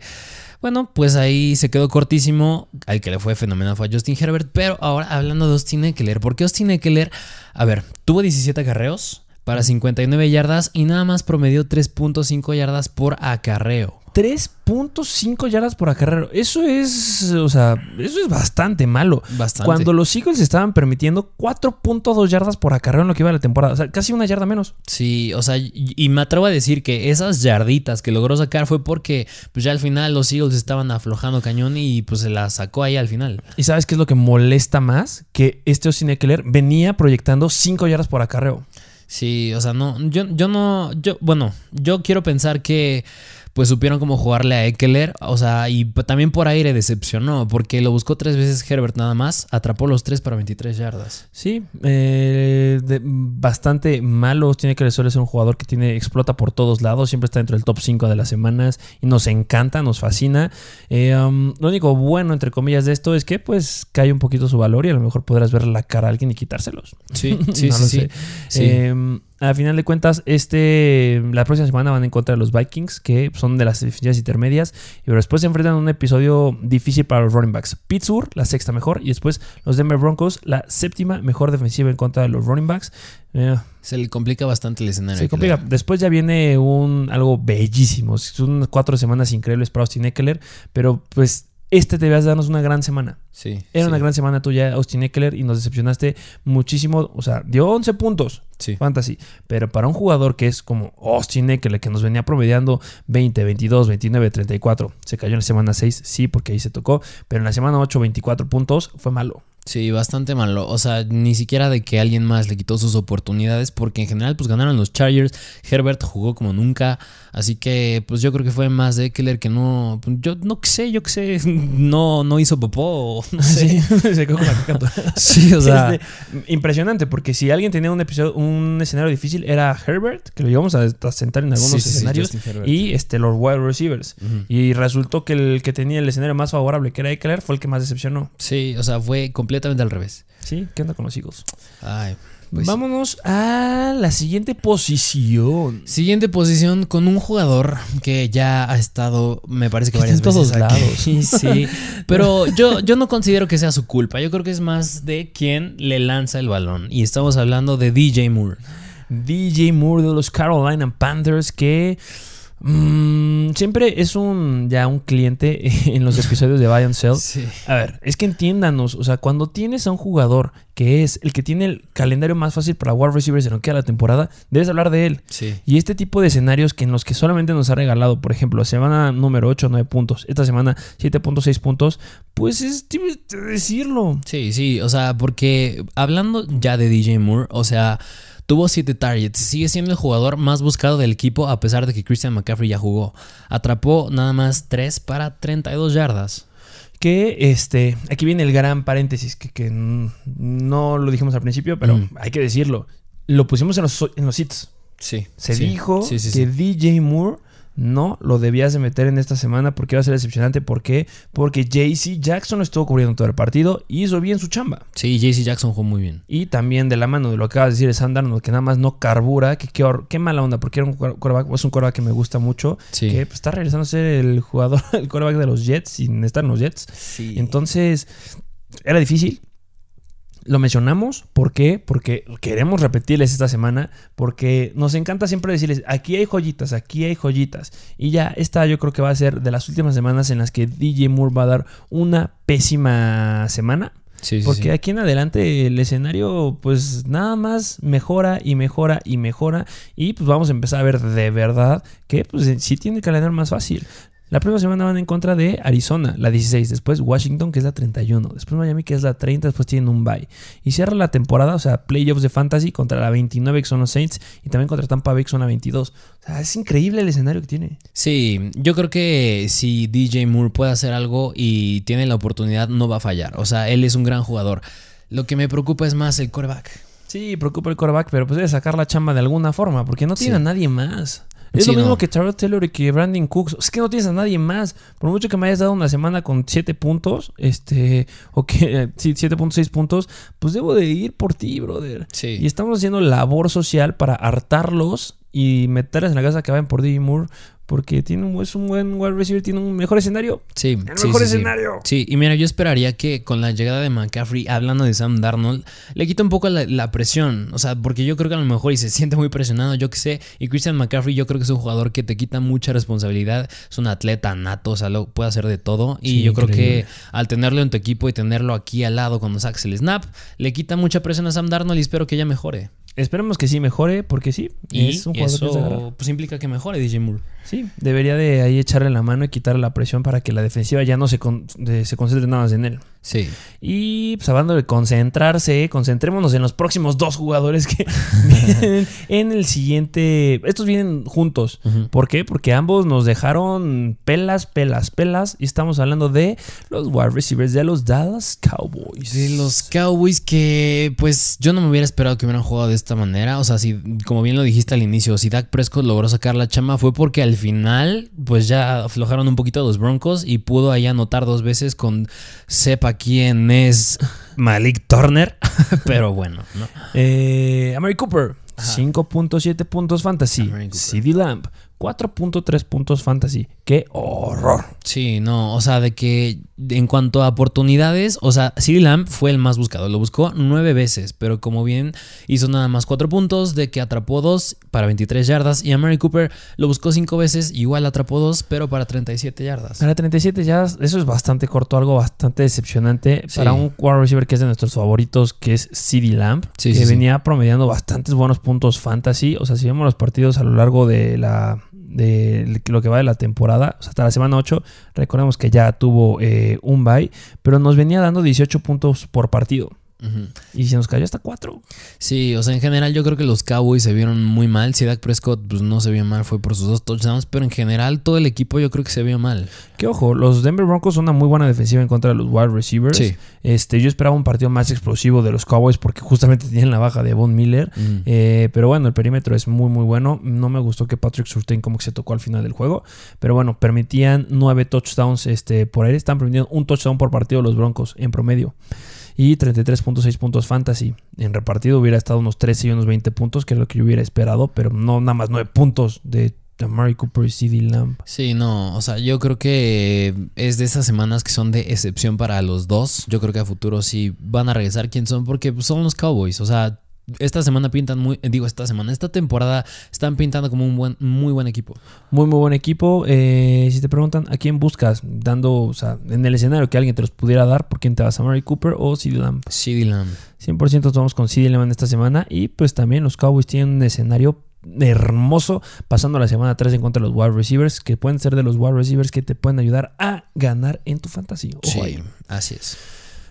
bueno, pues ahí se quedó cortísimo, al que le fue fenomenal fue a Justin Herbert, pero ahora hablando de Austin Eckler, ¿por qué Austin Eckler, a ver, tuvo 17 acarreos para 59 yardas y nada más promedió 3.5 yardas por acarreo? 3.5 yardas por acarreo. Eso es, o sea, eso es bastante malo. Bastante. Cuando los Eagles estaban permitiendo 4.2 yardas por acarreo en lo que iba de la temporada. O sea, casi una yarda menos. Sí, o sea, y, y me atrevo a decir que esas yarditas que logró sacar fue porque pues ya al final los Eagles estaban aflojando cañón y pues se la sacó ahí al final. ¿Y sabes qué es lo que molesta más? Que este Austin Eckler venía proyectando 5 yardas por acarreo. Sí, o sea, no, yo, yo no, yo, bueno, yo quiero pensar que pues supieron cómo jugarle a Eckler, o sea, y también por aire decepcionó, porque lo buscó tres veces Herbert nada más, atrapó los tres para 23 yardas. Sí, eh, de- bastante malo. Tiene que suele ser un jugador que tiene explota por todos lados. Siempre está dentro del top 5 de las semanas y nos encanta, nos fascina. Eh, um, lo único bueno, entre comillas, de esto es que pues cae un poquito su valor y a lo mejor podrás ver la cara a alguien y quitárselos. Sí, sí, No sí, sí. Eh, a final de cuentas, este la próxima semana van en contra de los Vikings, que son de las defensivas intermedias, y pero después se enfrentan a un episodio difícil para los running backs. Pittsburgh, la sexta mejor, y después los Denver Broncos, la séptima mejor defensiva en contra de los running backs. Eh, Se le complica bastante el escenario. se complica. Después ya viene un algo bellísimo. Son cuatro semanas increíbles para Austin Eckler, pero pues este debías darnos una gran semana. Sí. Era sí, una gran semana tuya, Austin Eckler, y nos decepcionaste muchísimo. O sea, dio 11 puntos. Sí. Fantasy. Pero para un jugador que es como Austin Eckler, que nos venía promediando 20, 22, 29, 34, se cayó en la semana 6, sí, porque ahí se tocó. Pero en la semana 8, 24 puntos, fue malo. Sí, bastante malo. O sea, ni siquiera de que alguien más le quitó sus oportunidades, porque en general, pues ganaron los Chargers. Herbert jugó como nunca. Así que, pues yo creo que fue más de Eckler que no. pues, Yo no sé, yo qué sé. No, no hizo popó. No sé. se quedó con la. Sí, o sea. Impresionante, porque si alguien tenía un episodio, un escenario difícil, era Herbert, que lo llevamos a, a sentar en algunos sí, sí, sí, escenarios, y este, los wide receivers. Y resultó que el que tenía el escenario más favorable, que era Eckler, fue el que más decepcionó. Sí, o sea, fue completamente al revés. ¿Sí? ¿Qué onda con los Eagles? Ay. Pues sí. Vámonos a la siguiente posición. Siguiente posición con un jugador que ya ha estado, me parece que varias está en veces todos aquí. lados. Sí, sí. Pero yo, yo no considero que sea su culpa. Yo creo que es más de quien le lanza el balón. Y estamos hablando de DJ Moore. DJ Moore de los Carolina Panthers que mm, siempre es un ya un cliente en los episodios de Buy and Sell. Sí. A ver, es que entiéndanos, o sea, cuando tienes a un jugador que es el que tiene el calendario más fácil para wide receivers en lo que queda la temporada, debes hablar de él. Sí. Y este tipo de escenarios que en los que solamente nos ha regalado, por ejemplo, semana número 8, 9 puntos, esta semana 7.6 puntos, pues es decirlo. Sí, sí, o sea, porque hablando ya de DJ Moore, o sea, tuvo 7 targets, sigue siendo el jugador más buscado del equipo a pesar de que Christian McCaffrey ya jugó. Atrapó nada más 3 para 32 yardas. Que este, aquí viene el gran paréntesis, que, que no lo dijimos al principio, pero Mm. hay que decirlo. Lo pusimos en los, en los hits. Sí. Se sí. dijo Sí, sí, que. DJ Moore no lo debías de meter en esta semana porque iba a ser decepcionante. ¿Por qué? Porque JC Jackson lo estuvo cubriendo todo el partido y hizo bien su chamba. Sí, JC Jackson jugó muy bien. Y también de la mano de lo que acabas de decir de Sam Darnold, que nada más no carbura, que qué, qué mala onda, porque era un quarterback, es un quarterback que me gusta mucho, Sí. que pues, está regresando a ser el jugador, el quarterback de los Jets sin estar en los Jets. Sí. Entonces, era difícil. Lo mencionamos, ¿por qué? Porque queremos repetirles esta semana, porque nos encanta siempre decirles, aquí hay joyitas, aquí hay joyitas. Y ya, esta yo creo que va a ser de las últimas semanas en las que DJ Moore va a dar una pésima semana. Sí, Porque sí. aquí en adelante el escenario pues nada más mejora y mejora y mejora y pues vamos a empezar a ver de verdad que pues sí tiene el calendario más fácil. La próxima semana van en contra de Arizona, la 16, después Washington que es la 31, después Miami que es la 30, después tienen un bye. Y cierra la temporada, o sea, playoffs de fantasy contra la 29 que son los Saints y también contra Tampa Bay que son la 22. O sea, es increíble el escenario que tiene. Sí, yo creo que si DJ Moore puede hacer algo y tiene la oportunidad, no va a fallar. O sea, él es un gran jugador. Lo que me preocupa es más el quarterback. Sí, preocupa el quarterback, pero pues debe sacar la chamba de alguna forma, porque no tiene Sí. a nadie más. Es Sí, lo mismo no. que Tyrod Taylor y que Brandon Cooks. Es que no tienes a nadie más. Por mucho que me hayas dado una semana con 7 puntos, este, o que sí, 7.6 puntos, pues debo de ir por ti, brother. Sí. Y estamos haciendo labor social para hartarlos y meterles en la casa que vayan por Moore, porque tiene un, es un buen wide receiver, tiene un mejor escenario. Sí, El sí, mejor sí, escenario. Sí, y mira, yo esperaría que con la llegada de McCaffrey, hablando de Sam Darnold, le quita un poco la, la presión. O sea, porque yo creo que a lo mejor y se siente muy presionado, yo qué sé. Y Christian McCaffrey, yo creo que es un jugador que te quita mucha responsabilidad. Es un atleta nato, o sea, lo, puede hacer de todo. Y Sí, yo creo increíble. que al tenerlo en tu equipo y tenerlo aquí al lado cuando saques el snap, le quita mucha presión a Sam Darnold y espero que ella mejore. Esperemos que sí mejore, porque sí, Y es un jugador eso pues implica que mejore DJ Moore. Sí, debería de ahí echarle la mano y quitarle la presión para que la defensiva ya no se, con- de- se concentre nada más en él. Sí. Y pues hablando de concentrarse, concentrémonos en los próximos dos jugadores que vienen en el siguiente. Estos vienen juntos. ¿Por qué? Porque ambos nos dejaron pelas, pelas, pelas. Y estamos hablando de los wide receivers de los Dallas Cowboys. De los Cowboys que, pues, yo no me hubiera esperado que hubieran jugado de esta manera. O sea, si, como bien lo dijiste al inicio, si Dak Prescott logró sacar la chamba fue porque al final, pues ya aflojaron un poquito los Broncos y pudo ahí anotar dos veces con sepa quién es Malik Turner. Pero bueno, ¿no? Eh, Amari Cooper, Ajá. 5.7 puntos fantasy. CD Lamb, 4.3 puntos fantasy. ¡Qué horror! Sí, no, o sea, de que en cuanto a oportunidades, o sea, CD Lamb fue el más buscado, lo buscó nueve veces, pero como bien hizo nada más cuatro puntos, de que atrapó dos para 23 yardas, y a Mary Cooper lo buscó cinco veces, igual atrapó dos, pero para 37 yardas. Para 37 ya, eso es bastante corto, algo bastante decepcionante Sí. para un wide receiver que es de nuestros favoritos, que es CD Lamb, Sí, que sí. venía promediando bastantes buenos puntos fantasy. O sea, si vemos los partidos a lo largo de la de lo que va de la temporada, o sea, hasta la semana 8, recordemos que ya tuvo eh, un bye, pero nos venía dando 18 puntos por partido. Y se nos cayó hasta 4. Sí, o sea, en general yo creo que los Cowboys se vieron muy mal. Si Dak Prescott pues, no se vio mal fue por sus dos touchdowns, pero en general todo el equipo yo creo que se vio mal. Que ojo, los Denver Broncos son una muy buena defensiva en contra de los wide receivers. Sí. Este, yo esperaba un partido más explosivo de los Cowboys porque justamente tienen la baja de Von Miller. Mm. Eh, pero bueno, el perímetro es muy muy bueno. No me gustó que Patrick Surtain como que se tocó al final del juego. Pero bueno, permitían nueve touchdowns este, por aire. Están permitiendo un touchdown por partido los Broncos en promedio. Y 33.6 puntos fantasy. En repartido hubiera estado unos 13 y unos 20 puntos, que es lo que yo hubiera esperado, pero no nada más 9 puntos de Amari Cooper y CD Lamb. Sí, no, o sea, yo creo que es de esas semanas que son de excepción para los dos. Yo creo que a futuro sí van a regresar quién son, porque son los Cowboys. O sea, esta semana pintan muy, digo, esta semana, esta temporada están pintando como un buen, muy buen equipo. Muy, muy buen equipo. Eh, si te preguntan a quién buscas, dando, o sea, en el escenario que alguien te los pudiera dar, ¿por quién te vas? ¿A Mary Cooper o CD Lamb? CD Lamb. 100% nos vamos con CD Lamb esta semana. Y pues también los Cowboys tienen un escenario hermoso pasando la semana 3 en contra de los wide receivers, que pueden ser de los wide receivers que te pueden ayudar a ganar en tu fantasy. Ojo Sí, ahí. así es.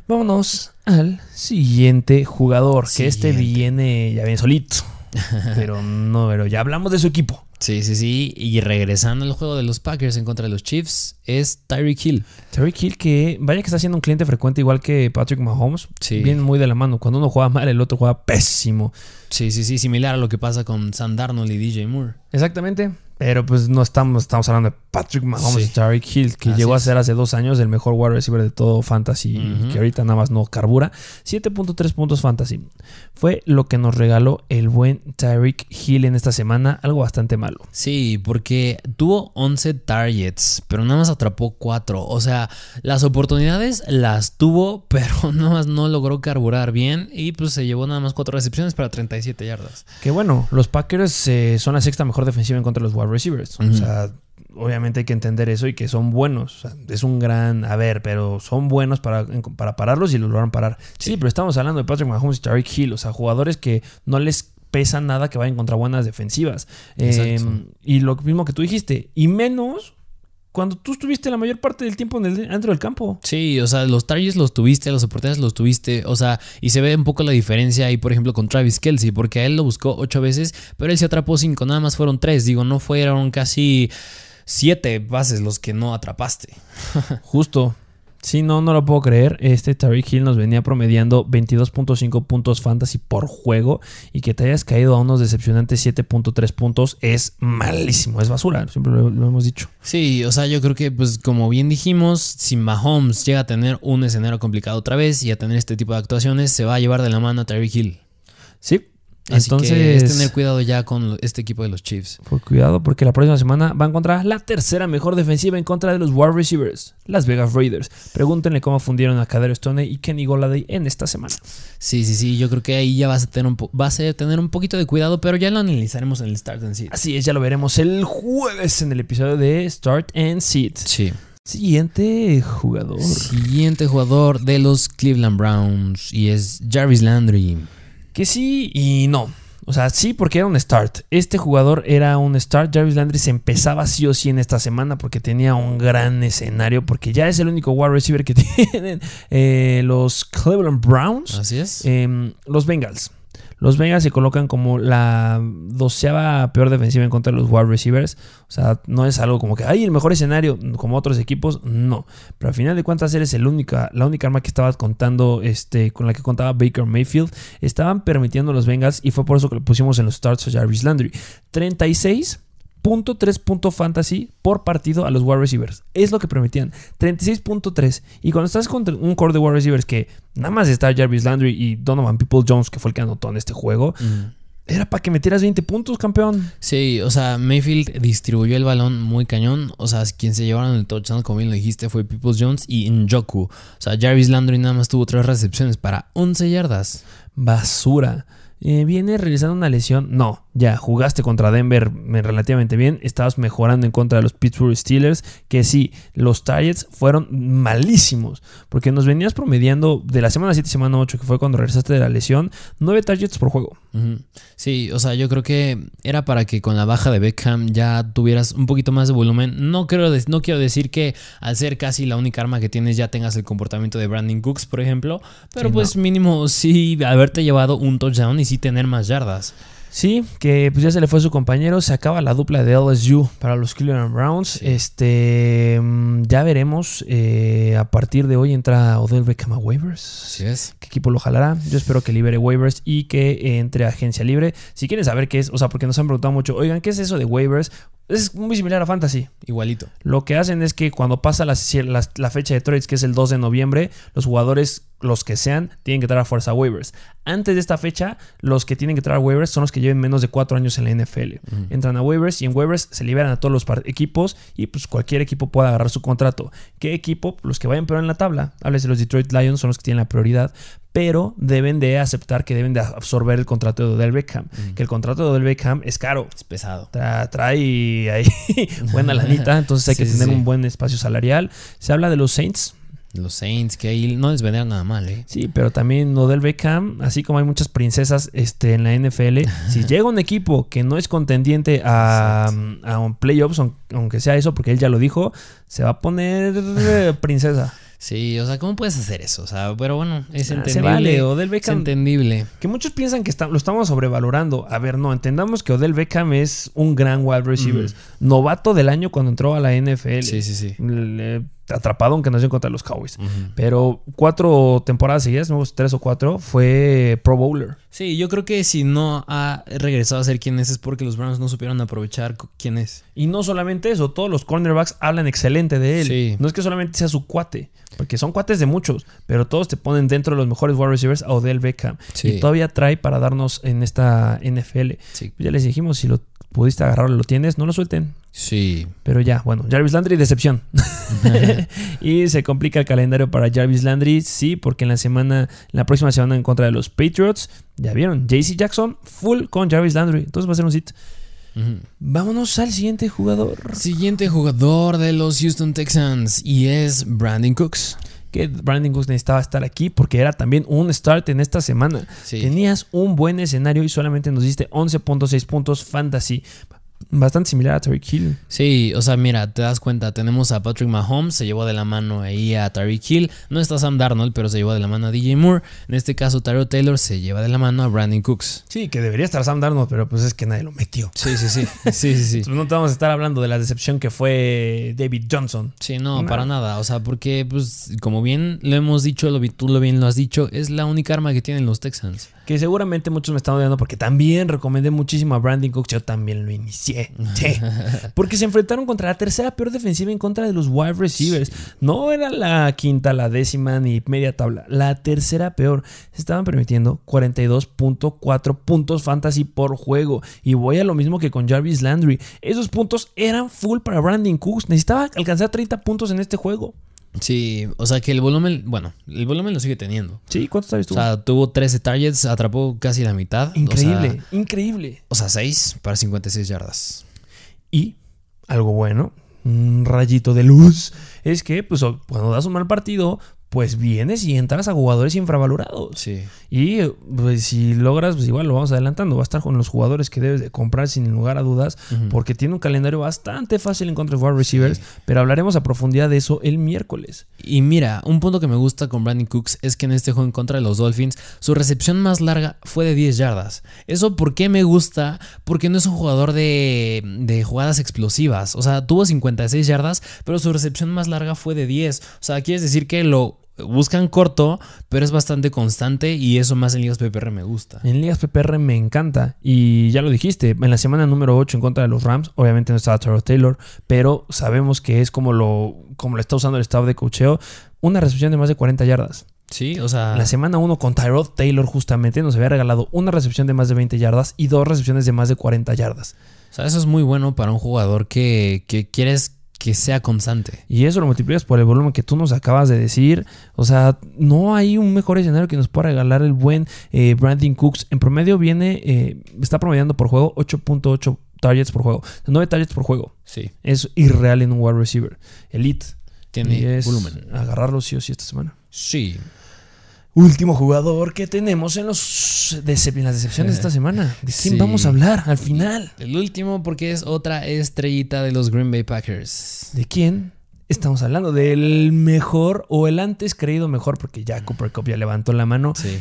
Vámonos al siguiente jugador, que este viene ya bien solito. pero no, pero ya hablamos de su equipo. Sí, sí, sí. Y regresando al juego de los Packers en contra de los Chiefs, es Tyreek Hill. Terry Hill, que vaya que está siendo un cliente frecuente igual que Patrick Mahomes. Sí. Vienen muy de la mano. Cuando uno juega mal, el otro juega pésimo. Sí, sí, sí, similar a lo que pasa con Sam Darnold y DJ Moore. Exactamente. Pero pues no estamos, estamos hablando de Patrick Mahomes Sí. y Tyreek Hill, que Así llegó a ser hace dos años el mejor wide receiver de todo fantasy, Ujú. que ahorita nada más no carbura. 7.3 puntos fantasy. Fue lo que nos regaló el buen Tyreek Hill en esta semana, algo bastante malo. Sí, porque tuvo 11 targets, pero nada más atrapó 4. O sea, las oportunidades las tuvo, pero nada más no logró carburar bien y pues se llevó nada más 4 recepciones para 37 yardas. Que bueno, los Packers eh, son la sexta mejor defensiva en contra de los wide receivers. O sea, obviamente hay que entender eso y que son buenos. O sea, es un gran. A ver, pero son buenos para, para pararlos y los logran parar. Sí, Sí. pero estamos hablando de Patrick Mahomes y Tariq Hill. O sea, jugadores que no les pesa nada que vayan contra buenas defensivas. Eh, Exacto. y lo mismo que tú dijiste. Y menos cuando tú estuviste la mayor parte del tiempo en el- dentro del campo. Sí, o sea, los targets los tuviste, las oportunidades los tuviste, o sea, y se ve un poco la diferencia ahí, por ejemplo, con Travis Kelsey, porque a él lo buscó 8 veces, pero él se atrapó 5, nada más fueron 3, digo, no fueron casi 7 bases los que no atrapaste. Justo. Sí, no, no lo puedo creer. Este Tariq Hill nos venía promediando 22.5 puntos fantasy por juego y que te hayas caído a unos decepcionantes 7.3 puntos es malísimo, es basura, siempre lo, lo hemos dicho. Sí, o sea, yo creo que, pues, como bien dijimos, si Mahomes llega a tener un escenario complicado otra vez y a tener este tipo de actuaciones, se va a llevar de la mano a Tyreek Hill. Sí, Así entonces que es tener cuidado ya con este equipo de los Chiefs. pues, cuidado porque la próxima semana va a encontrar la tercera mejor defensiva en contra de los wide receivers, Las Vegas Raiders. Pregúntenle cómo fundieron a Kader Stoney y Kenny Goladay en esta semana. Sí, sí, sí, yo creo que ahí ya vas a tener un, vas a tener un poquito de cuidado, pero ya lo analizaremos en el Start and Sit. Así es, ya lo veremos el jueves en el episodio de Start and Sit. Sí. Siguiente jugador. Siguiente jugador de los Cleveland Browns y es Jarvis Landry. Que sí y no. O sea, sí porque era un start. Este jugador era un start. Jarvis Landry se empezaba sí o sí en esta semana porque tenía un gran escenario. Porque ya es el único wide receiver que tienen eh, los Cleveland Browns. Así es. Eh, los Bengals. Los Bengals se colocan como la doceava peor defensiva en contra de los wide receivers. O sea, no es algo como que, ay, el mejor escenario, como otros equipos, no. Pero al final de cuentas eres el única, la única arma que estabas contando, este, con la que contaba Baker Mayfield. Estaban permitiendo a los Bengals y fue por eso que le pusimos en los starts a Jarvis Landry. 36 .3 punto fantasy por partido a los wide receivers. Es lo que permitían. 36.3. Y cuando estás contra un core de wide receivers que nada más está Jarvis Landry y Donovan People Jones, que fue el que anotó en este juego. Mm. Era para que metieras 20 puntos, campeón. Sí, o sea, Mayfield distribuyó el balón muy cañón. O sea, quien se llevaron el touchdown, como bien lo dijiste, fue Peoples Jones y Njoku. O sea, Jarvis Landry nada más tuvo tres recepciones para 11 yardas. Basura. Eh, ¿Viene realizando una lesión? No ya jugaste contra Denver eh, relativamente bien. Estabas mejorando en contra de los Pittsburgh Steelers. Que sí, los targets fueron malísimos. Porque nos venías promediando de la semana 7 semana 8, que fue cuando regresaste de la lesión, 9 targets por juego. Sí, o sea, yo creo que era para que con la baja de Beckham ya tuvieras un poquito más de volumen. No, creo no quiero decir que al ser casi la única arma que tienes ya tengas el comportamiento de Brandon Cooks, por ejemplo. Pero Sí, pues mínimo sí haberte llevado un touchdown y sí tener más yardas. Sí, que pues ya se le fue su compañero. Se acaba la dupla de LSU para los Cleveland Browns. Este, mm, ya veremos. eh, a partir de hoy entra Odell Beckham a waivers. Así es. ¿Qué equipo lo jalará? Yo espero que libere waivers y que entre a agencia libre. Si quieren saber qué es, o sea, porque nos han preguntado mucho, oigan, ¿qué es eso de waivers? Es muy similar a Fantasy. Igualito. Lo que hacen es que cuando pasa la, la- la fecha de trades, que es el 2 de noviembre, los jugadores los que sean, tienen que entrar a fuerza waivers. Antes de esta fecha, los que tienen que entrar a waivers son los que lleven menos de 4 años en la NFL. Entran a waivers y en waivers se liberan a todos los equipos y pues cualquier equipo puede agarrar su contrato. ¿Qué equipo? Los que vayan peor en la tabla. Háblese los Detroit Lions, son los que tienen la prioridad pero deben de aceptar que deben de absorber el contrato de Odell Beckham. Que el contrato de Odell Beckham es caro. Es pesado. trae ahí buena lanita, entonces hay que tener un buen espacio salarial. Se habla de los Saints. Los Saints, que ahí no les vendrían nada mal, ¿eh? Sí, pero también Odell Beckham, así como hay muchas princesas este, en la NFL, si llega un equipo que no es contendiente a, a un playoffs, aunque sea eso, porque él ya lo dijo, se va a poner eh, princesa. Sí, o sea, ¿cómo puedes hacer eso? O sea, pero bueno, es ah, entendible. Odell Beckham, es entendible. Que muchos piensan que lo estamos sobrevalorando. A ver, no, entendamos que Odell Beckham es un gran wide receiver. Novato del año cuando entró a la NFL. Sí, sí, sí atrapado aunque nació contra los Cowboys. Pero cuatro temporadas seguidas, no, tres o cuatro, fue Pro Bowler. Sí, yo creo que si no ha regresado a ser quien es es porque los Browns no supieron aprovechar quién es. Y no solamente eso, todos los cornerbacks hablan excelente de él. No es que solamente sea su cuate, porque son cuates de muchos, pero todos te ponen dentro de los mejores wide receivers a Odell Beckham. Y todavía trae para darnos en esta NFL. Ya les dijimos, si lo pudiste agarrarlo, lo tienes, no lo suelten. Sí. Pero ya, bueno, Jarvis Landry, decepción. y se complica el calendario para Jarvis Landry, sí, porque en la semana, la próxima semana en contra de los Patriots, ya vieron, JC Jackson, full con Jarvis Landry. Entonces va a ser un sit. Vámonos al siguiente jugador. Siguiente jugador de los Houston Texans y es Brandon Cooks que Brandon Cooks necesitaba estar aquí porque era también un start en esta semana. Tenías un buen escenario y solamente nos diste 11.6 puntos fantasy bastante similar a Tariq Hill. Sí, o sea, mira, te das cuenta, tenemos a Patrick Mahomes, se llevó de la mano ahí a Tariq Hill. No está Sam Darnold, pero se llevó de la mano a DJ Moore. En este caso, Tyrell Taylor se lleva de la mano a Brandon Cooks. Sí, que debería estar Sam Darnold, pero pues es que nadie lo metió. Sí, sí, sí. sí, sí, sí. no te vamos a estar hablando de la decepción que fue David Johnson. Sí, no, para nada. O sea, porque, pues, como bien lo hemos dicho, lo, tú lo bien lo has dicho, es la única arma que tienen los Texans. Que seguramente muchos me están odiando porque también recomendé muchísimo a Brandon Cooks. Yo también lo inicié. Porque se enfrentaron contra la tercera peor defensiva en contra de los wide receivers. No era la quinta, la décima ni media tabla. La tercera peor. Se estaban permitiendo 42.4 puntos fantasy por juego. Y voy a lo mismo que con Jarvis Landry. Esos puntos eran full para Brandon Cooks. Necesitaba alcanzar 30 puntos en este juego. Sí, o sea que el volumen, bueno, el volumen lo sigue teniendo. Sí, ¿cuántos targets tuvo? O sea, tuvo 13 targets, atrapó casi la mitad. Increíble, increíble. O sea, 6 para 56 yardas. Y algo bueno, un rayito de luz, es que pues, cuando das un mal partido, pues vienes y entras a jugadores infravalorados. Sí. Y pues, si logras, pues igual lo vamos adelantando. Va a estar con los jugadores que debes de comprar sin lugar a dudas, porque tiene un calendario bastante fácil en contra de wide receivers. Pero hablaremos a profundidad de eso el miércoles. Y mira, un punto que me gusta con Brandon Cooks es que en este juego en contra de los Dolphins, su recepción más larga fue de 10 yardas. ¿Eso por qué me gusta? Porque no es un jugador de, de jugadas explosivas. O sea, tuvo 56 yardas, pero su recepción más larga fue de 10. O sea, quieres decir que lo buscan corto, pero es bastante constante y eso más en ligas PPR me gusta. En ligas PPR me encanta y ya lo dijiste, en la semana número 8 en contra de los Rams, obviamente no estaba Taro Taylor, pero sabemos que es como lo, como lo está usando el estado de cocheo, una recepción de más de 40 yardas. Sí, o sea. La semana 1 con Tyrod Taylor justamente nos había regalado una recepción de más de 20 yardas y dos recepciones de más de 40 yardas. O sea, eso es muy bueno para un jugador que, que quieres que sea constante. Y eso lo multiplicas por el volumen que tú nos acabas de decir. O sea, no hay un mejor escenario que nos pueda regalar el buen eh, Brandon Cooks. En promedio viene, eh, está promediando por juego 8.8 targets por juego. 9 targets por juego. Sí. Es irreal en un wide receiver. Elite. Tiene volumen. Agarrarlo sí o sí esta semana. Sí último jugador que tenemos en, los las decepciones de esta semana. ¿De quién vamos a hablar al final? El último porque es otra estrellita de los Green Bay Packers. ¿De quién? Estamos hablando del mejor o el antes creído mejor porque ya Cooper Cup ya levantó la mano. Sí.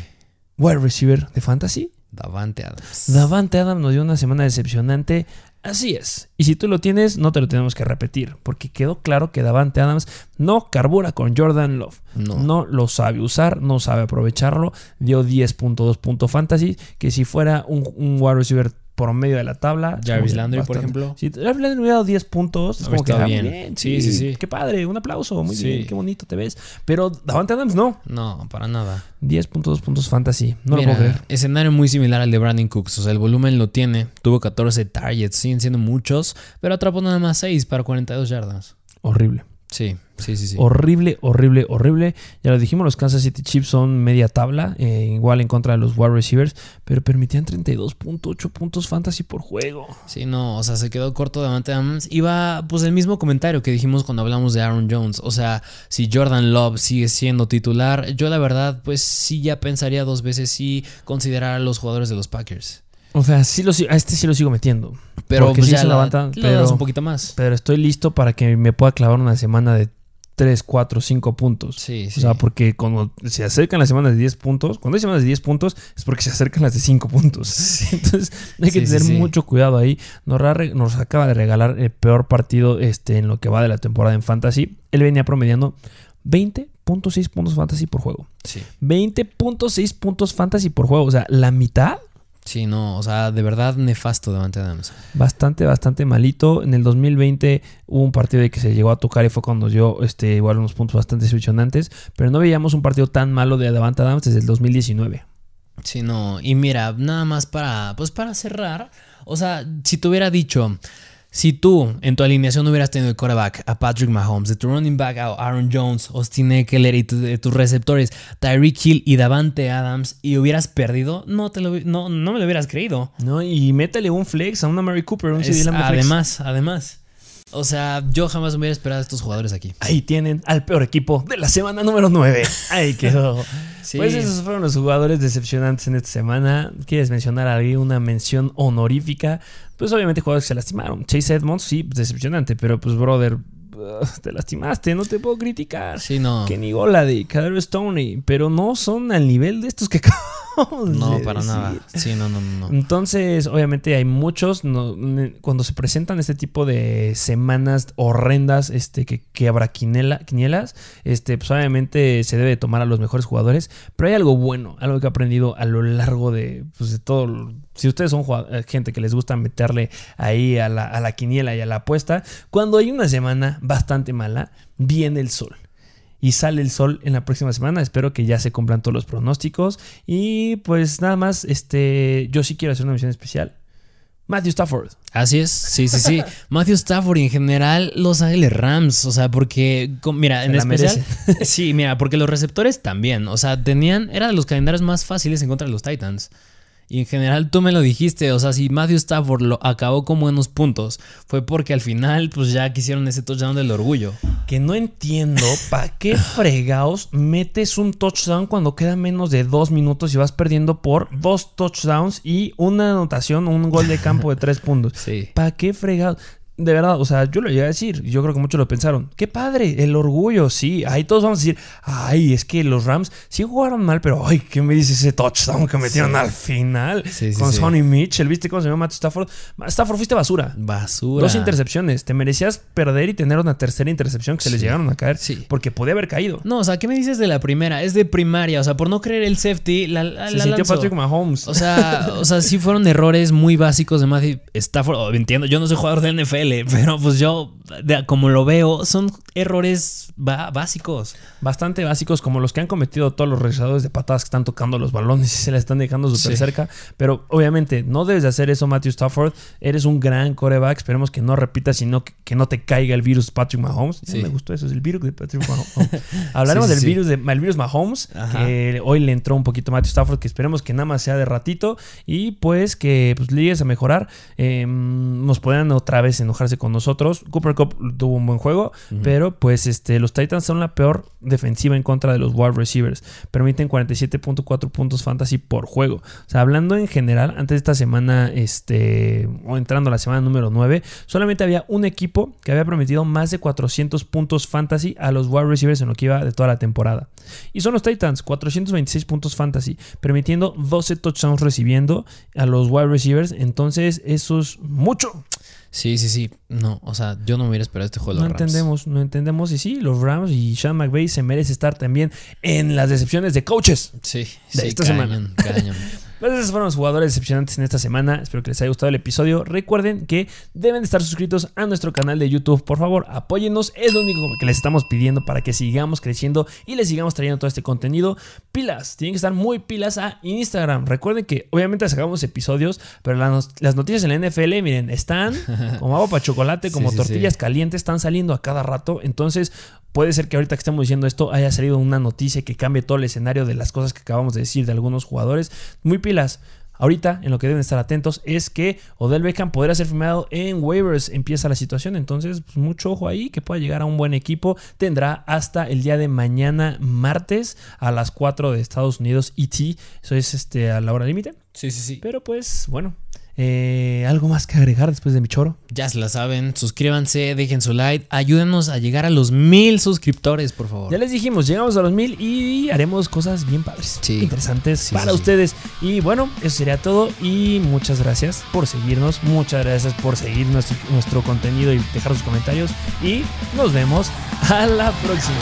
Wide receiver de fantasy. Davante Adams. Davante Adams nos dio una semana decepcionante. Así es. Y si tú lo tienes, no te lo tenemos que repetir, porque quedó claro que Davante Adams no carbura con Jordan Love. No. lo sabe usar, no sabe aprovecharlo. Dio 10.2 puntos fantasy, que si fuera un, un wide receiver promedio de la tabla. Jarvis Landry, por ejemplo. Si Jarvis Landry hubiera dado 10 puntos, es como que ah, bien. Sí, sí, sí. Qué padre, un aplauso, muy Sí. bien, qué bonito te ves. Pero Davante Adams no. No, para nada. 10.2 puntos fantasy, no Mira, lo puedo creer. escenario muy similar al de Brandon Cooks. O sea, el volumen lo tiene. Tuvo 14 targets, siguen siendo muchos, pero atrapó nada más 6 para 42 yardas. Horrible. Sí, sí, sí, sí. Horrible, horrible, horrible. Ya lo dijimos, los Kansas City Chiefs son media tabla, eh, igual en contra de los wide receivers, pero permitían 32.8 puntos fantasy por juego. Sí, no, o sea, se quedó corto Davante Adams. Iba, pues, el mismo comentario que dijimos cuando hablamos de Aaron Jones. O sea, si Jordan Love sigue siendo titular, yo la verdad, pues sí ya pensaría dos veces si considerar a los jugadores de los Packers. O sea, sí lo, a este sí lo sigo metiendo. Pero Porque pues, sí ya se la- levanta, le pero- das un poquito más. Pero estoy listo para que me pueda clavar una semana de 3, 4, 5 puntos. Sí, sí. O sea, porque cuando se acercan las semanas de 10 puntos, cuando hay semanas de 10 puntos es porque se acercan las de 5 puntos. Entonces hay que Sí, sí, tener sí. mucho cuidado ahí. Nos acaba de regalar el peor partido este, en lo que va de la temporada en Fantasy. Él venía promediando 20.6 puntos Fantasy por juego. sí. 20.6 puntos Fantasy por juego. O sea, la mitad Sí, no, o sea, de verdad nefasto Davante Adams. bastante, bastante malito. En el 2020 hubo un partido de que se llegó a tocar y fue cuando dio este, igual unos puntos bastante decepcionantes. Pero no veíamos un partido tan malo de Davante Adams desde el 2019. Sí, no. Y mira, nada más para, pues para cerrar. O sea, si te hubiera dicho, si tú en tu alineación hubieras tenido el quarterback a Patrick Mahomes, de tu running back a Aaron Jones, Austin Eckler y tu- de tus receptores, Tyreek Hill y Davante Adams, y hubieras perdido, no, te lo, no, no me lo hubieras creído. ¿no? Y métele un flex a una Mary Cooper, un Es- de además, además. O sea, yo jamás me hubiera esperado a estos jugadores aquí. Ahí tienen al peor equipo de la semana número 9. Ahí quedó. Sí. Pues esos fueron los jugadores decepcionantes en esta semana. ¿Quieres mencionar ahí una mención honorífica? Pues obviamente jugadores que se lastimaron. Chase Edmonds, sí, decepcionante, pero pues brother, te lastimaste, no te puedo criticar. Sí, no. Kenny Golady, Kadarius Stoney, pero no son al nivel de estos que No, para decir. nada. Sí, no, no, no. Entonces, obviamente hay muchos, no- cuando se presentan este tipo de semanas horrendas, este, que quebra quinela- quinielas, este, pues obviamente se debe tomar a los mejores jugadores, pero hay algo bueno, algo que he aprendido a lo largo de, pues, de todo, si ustedes son eh, gente que les gusta meterle ahí a la, a la quiniela y a la apuesta, cuando hay una semana bastante mala, viene el sol y sale el sol en la próxima semana. Espero que ya se cumplan todos los pronósticos. Y pues nada más, este, yo sí quiero hacer una misión especial. Matthew Stafford. Así es, sí, sí, sí. Matthew Stafford y en general Los Ángeles Rams, o sea, porque, mira, en especial, sí, mira, porque los receptores también, o sea, tenían, era de los calendarios más fáciles en contra de los Titans. Y en general tú me lo dijiste, o sea, si Matthew Stafford lo acabó con buenos puntos, fue porque al final pues ya quisieron ese touchdown del orgullo. Que no entiendo para qué fregaos metes un touchdown cuando queda menos de dos minutos y vas perdiendo por dos touchdowns y una anotación, un gol de campo de tres puntos. Sí. ¿Para qué fregados? De verdad, o sea, yo lo llegué a decir, yo creo que muchos lo pensaron. Qué padre, el orgullo, sí. Ahí todos vamos a decir, ay, es que los Rams sí jugaron mal, pero ay, ¿qué me dice ese touchdown que metieron Sí. al final? Sí, sí, con. Sonny Mitchell, ¿viste cómo se llama Matthew Stafford? Stafford, fuiste basura. Basura. Dos intercepciones. Te merecías perder y tener una tercera intercepción que se les llegaron a caer. Sí. Porque podía haber caído. No, o sea, ¿qué me dices de la primera? Es de primaria, o sea, por no creer el safety, la, la, se la sintió lanzó. Patrick Mahomes. O sea, o sea, sí fueron errores muy básicos de Matthew Stafford. Oh, entiendo, yo no soy jugador de NFL, pero pues yo, como lo veo, son errores básicos. bastante básicos como los que han cometido todos los regresadores de patadas que están tocando los balones y se la están dejando súper Sí. cerca. Pero obviamente no debes de hacer eso, Matthew Stafford. Eres un gran coreback. Esperemos que no repitas, sino que, que no te caiga el virus Patrick Mahomes. Sí. me gustó eso, es el virus de Patrick Mahomes. Hablaremos Sí, del virus de el virus Mahomes, Ajá. que hoy le entró un poquito a Matthew Stafford, que esperemos que nada más sea de ratito y pues que pues, llegues a mejorar. Eh, nos podrán otra vez enojarse con nosotros. Cooper Cup tuvo un buen juego, pero pues este, los Titans son la peor defensiva en contra de los wide receivers. Permiten 47.4 puntos fantasy por juego. O sea, hablando en general, antes de esta semana, este, o entrando a la semana número 9, solamente había un equipo que había prometido más de 400 puntos fantasy a los wide receivers en lo que iba de toda la temporada. Y son los Titans, 426 puntos fantasy, permitiendo 12 touchdowns recibiendo a los wide receivers. Entonces, eso es mucho. Sí, sí, sí. No, o sea, yo no me hubiera esperado este juego de No los Rams. entendemos, no entendemos. Y sí, los Rams y Sean McVay se merece estar también en las decepciones de coaches. Sí, De sí, esta cañón, semana. cañón. Pues esos fueron los jugadores decepcionantes en esta semana. Espero que les haya gustado el episodio. Recuerden que deben estar suscritos a nuestro canal de YouTube. Por favor, apóyennos. Es lo único que les estamos pidiendo para que sigamos creciendo y les sigamos trayendo todo este contenido. Pilas, tienen que estar muy pilas a Instagram. Recuerden que obviamente sacamos episodios, pero las noticias en la NFL, miren, están como agua para chocolate, como tortillas calientes, están saliendo a cada rato. Entonces, Puede ser que ahorita que estemos diciendo esto haya salido una noticia que cambie todo el escenario de las cosas que acabamos de decir de algunos jugadores. Muy pilas. Ahorita, en lo que deben estar atentos es que Odell Beckham podrá ser firmado en waivers. Empieza la situación, entonces pues, mucho ojo ahí que pueda llegar a un buen equipo. Tendrá hasta el día de mañana, martes, a las 4 de Estados Unidos ET. Eso es este, a la hora límite. Sí, sí, sí. Pero pues, bueno, eh, ¿Algo más que agregar después de mi choro? Ya se la saben, suscríbanse, dejen su like, ayúdenos a llegar a los mil suscriptores, por favor. Ya les dijimos, llegamos a los mil y haremos cosas bien padres, interesantes para ustedes. Y bueno, eso sería todo y muchas gracias por seguirnos, muchas gracias por seguir nuestro, nuestro contenido y dejar sus comentarios y nos vemos a la próxima.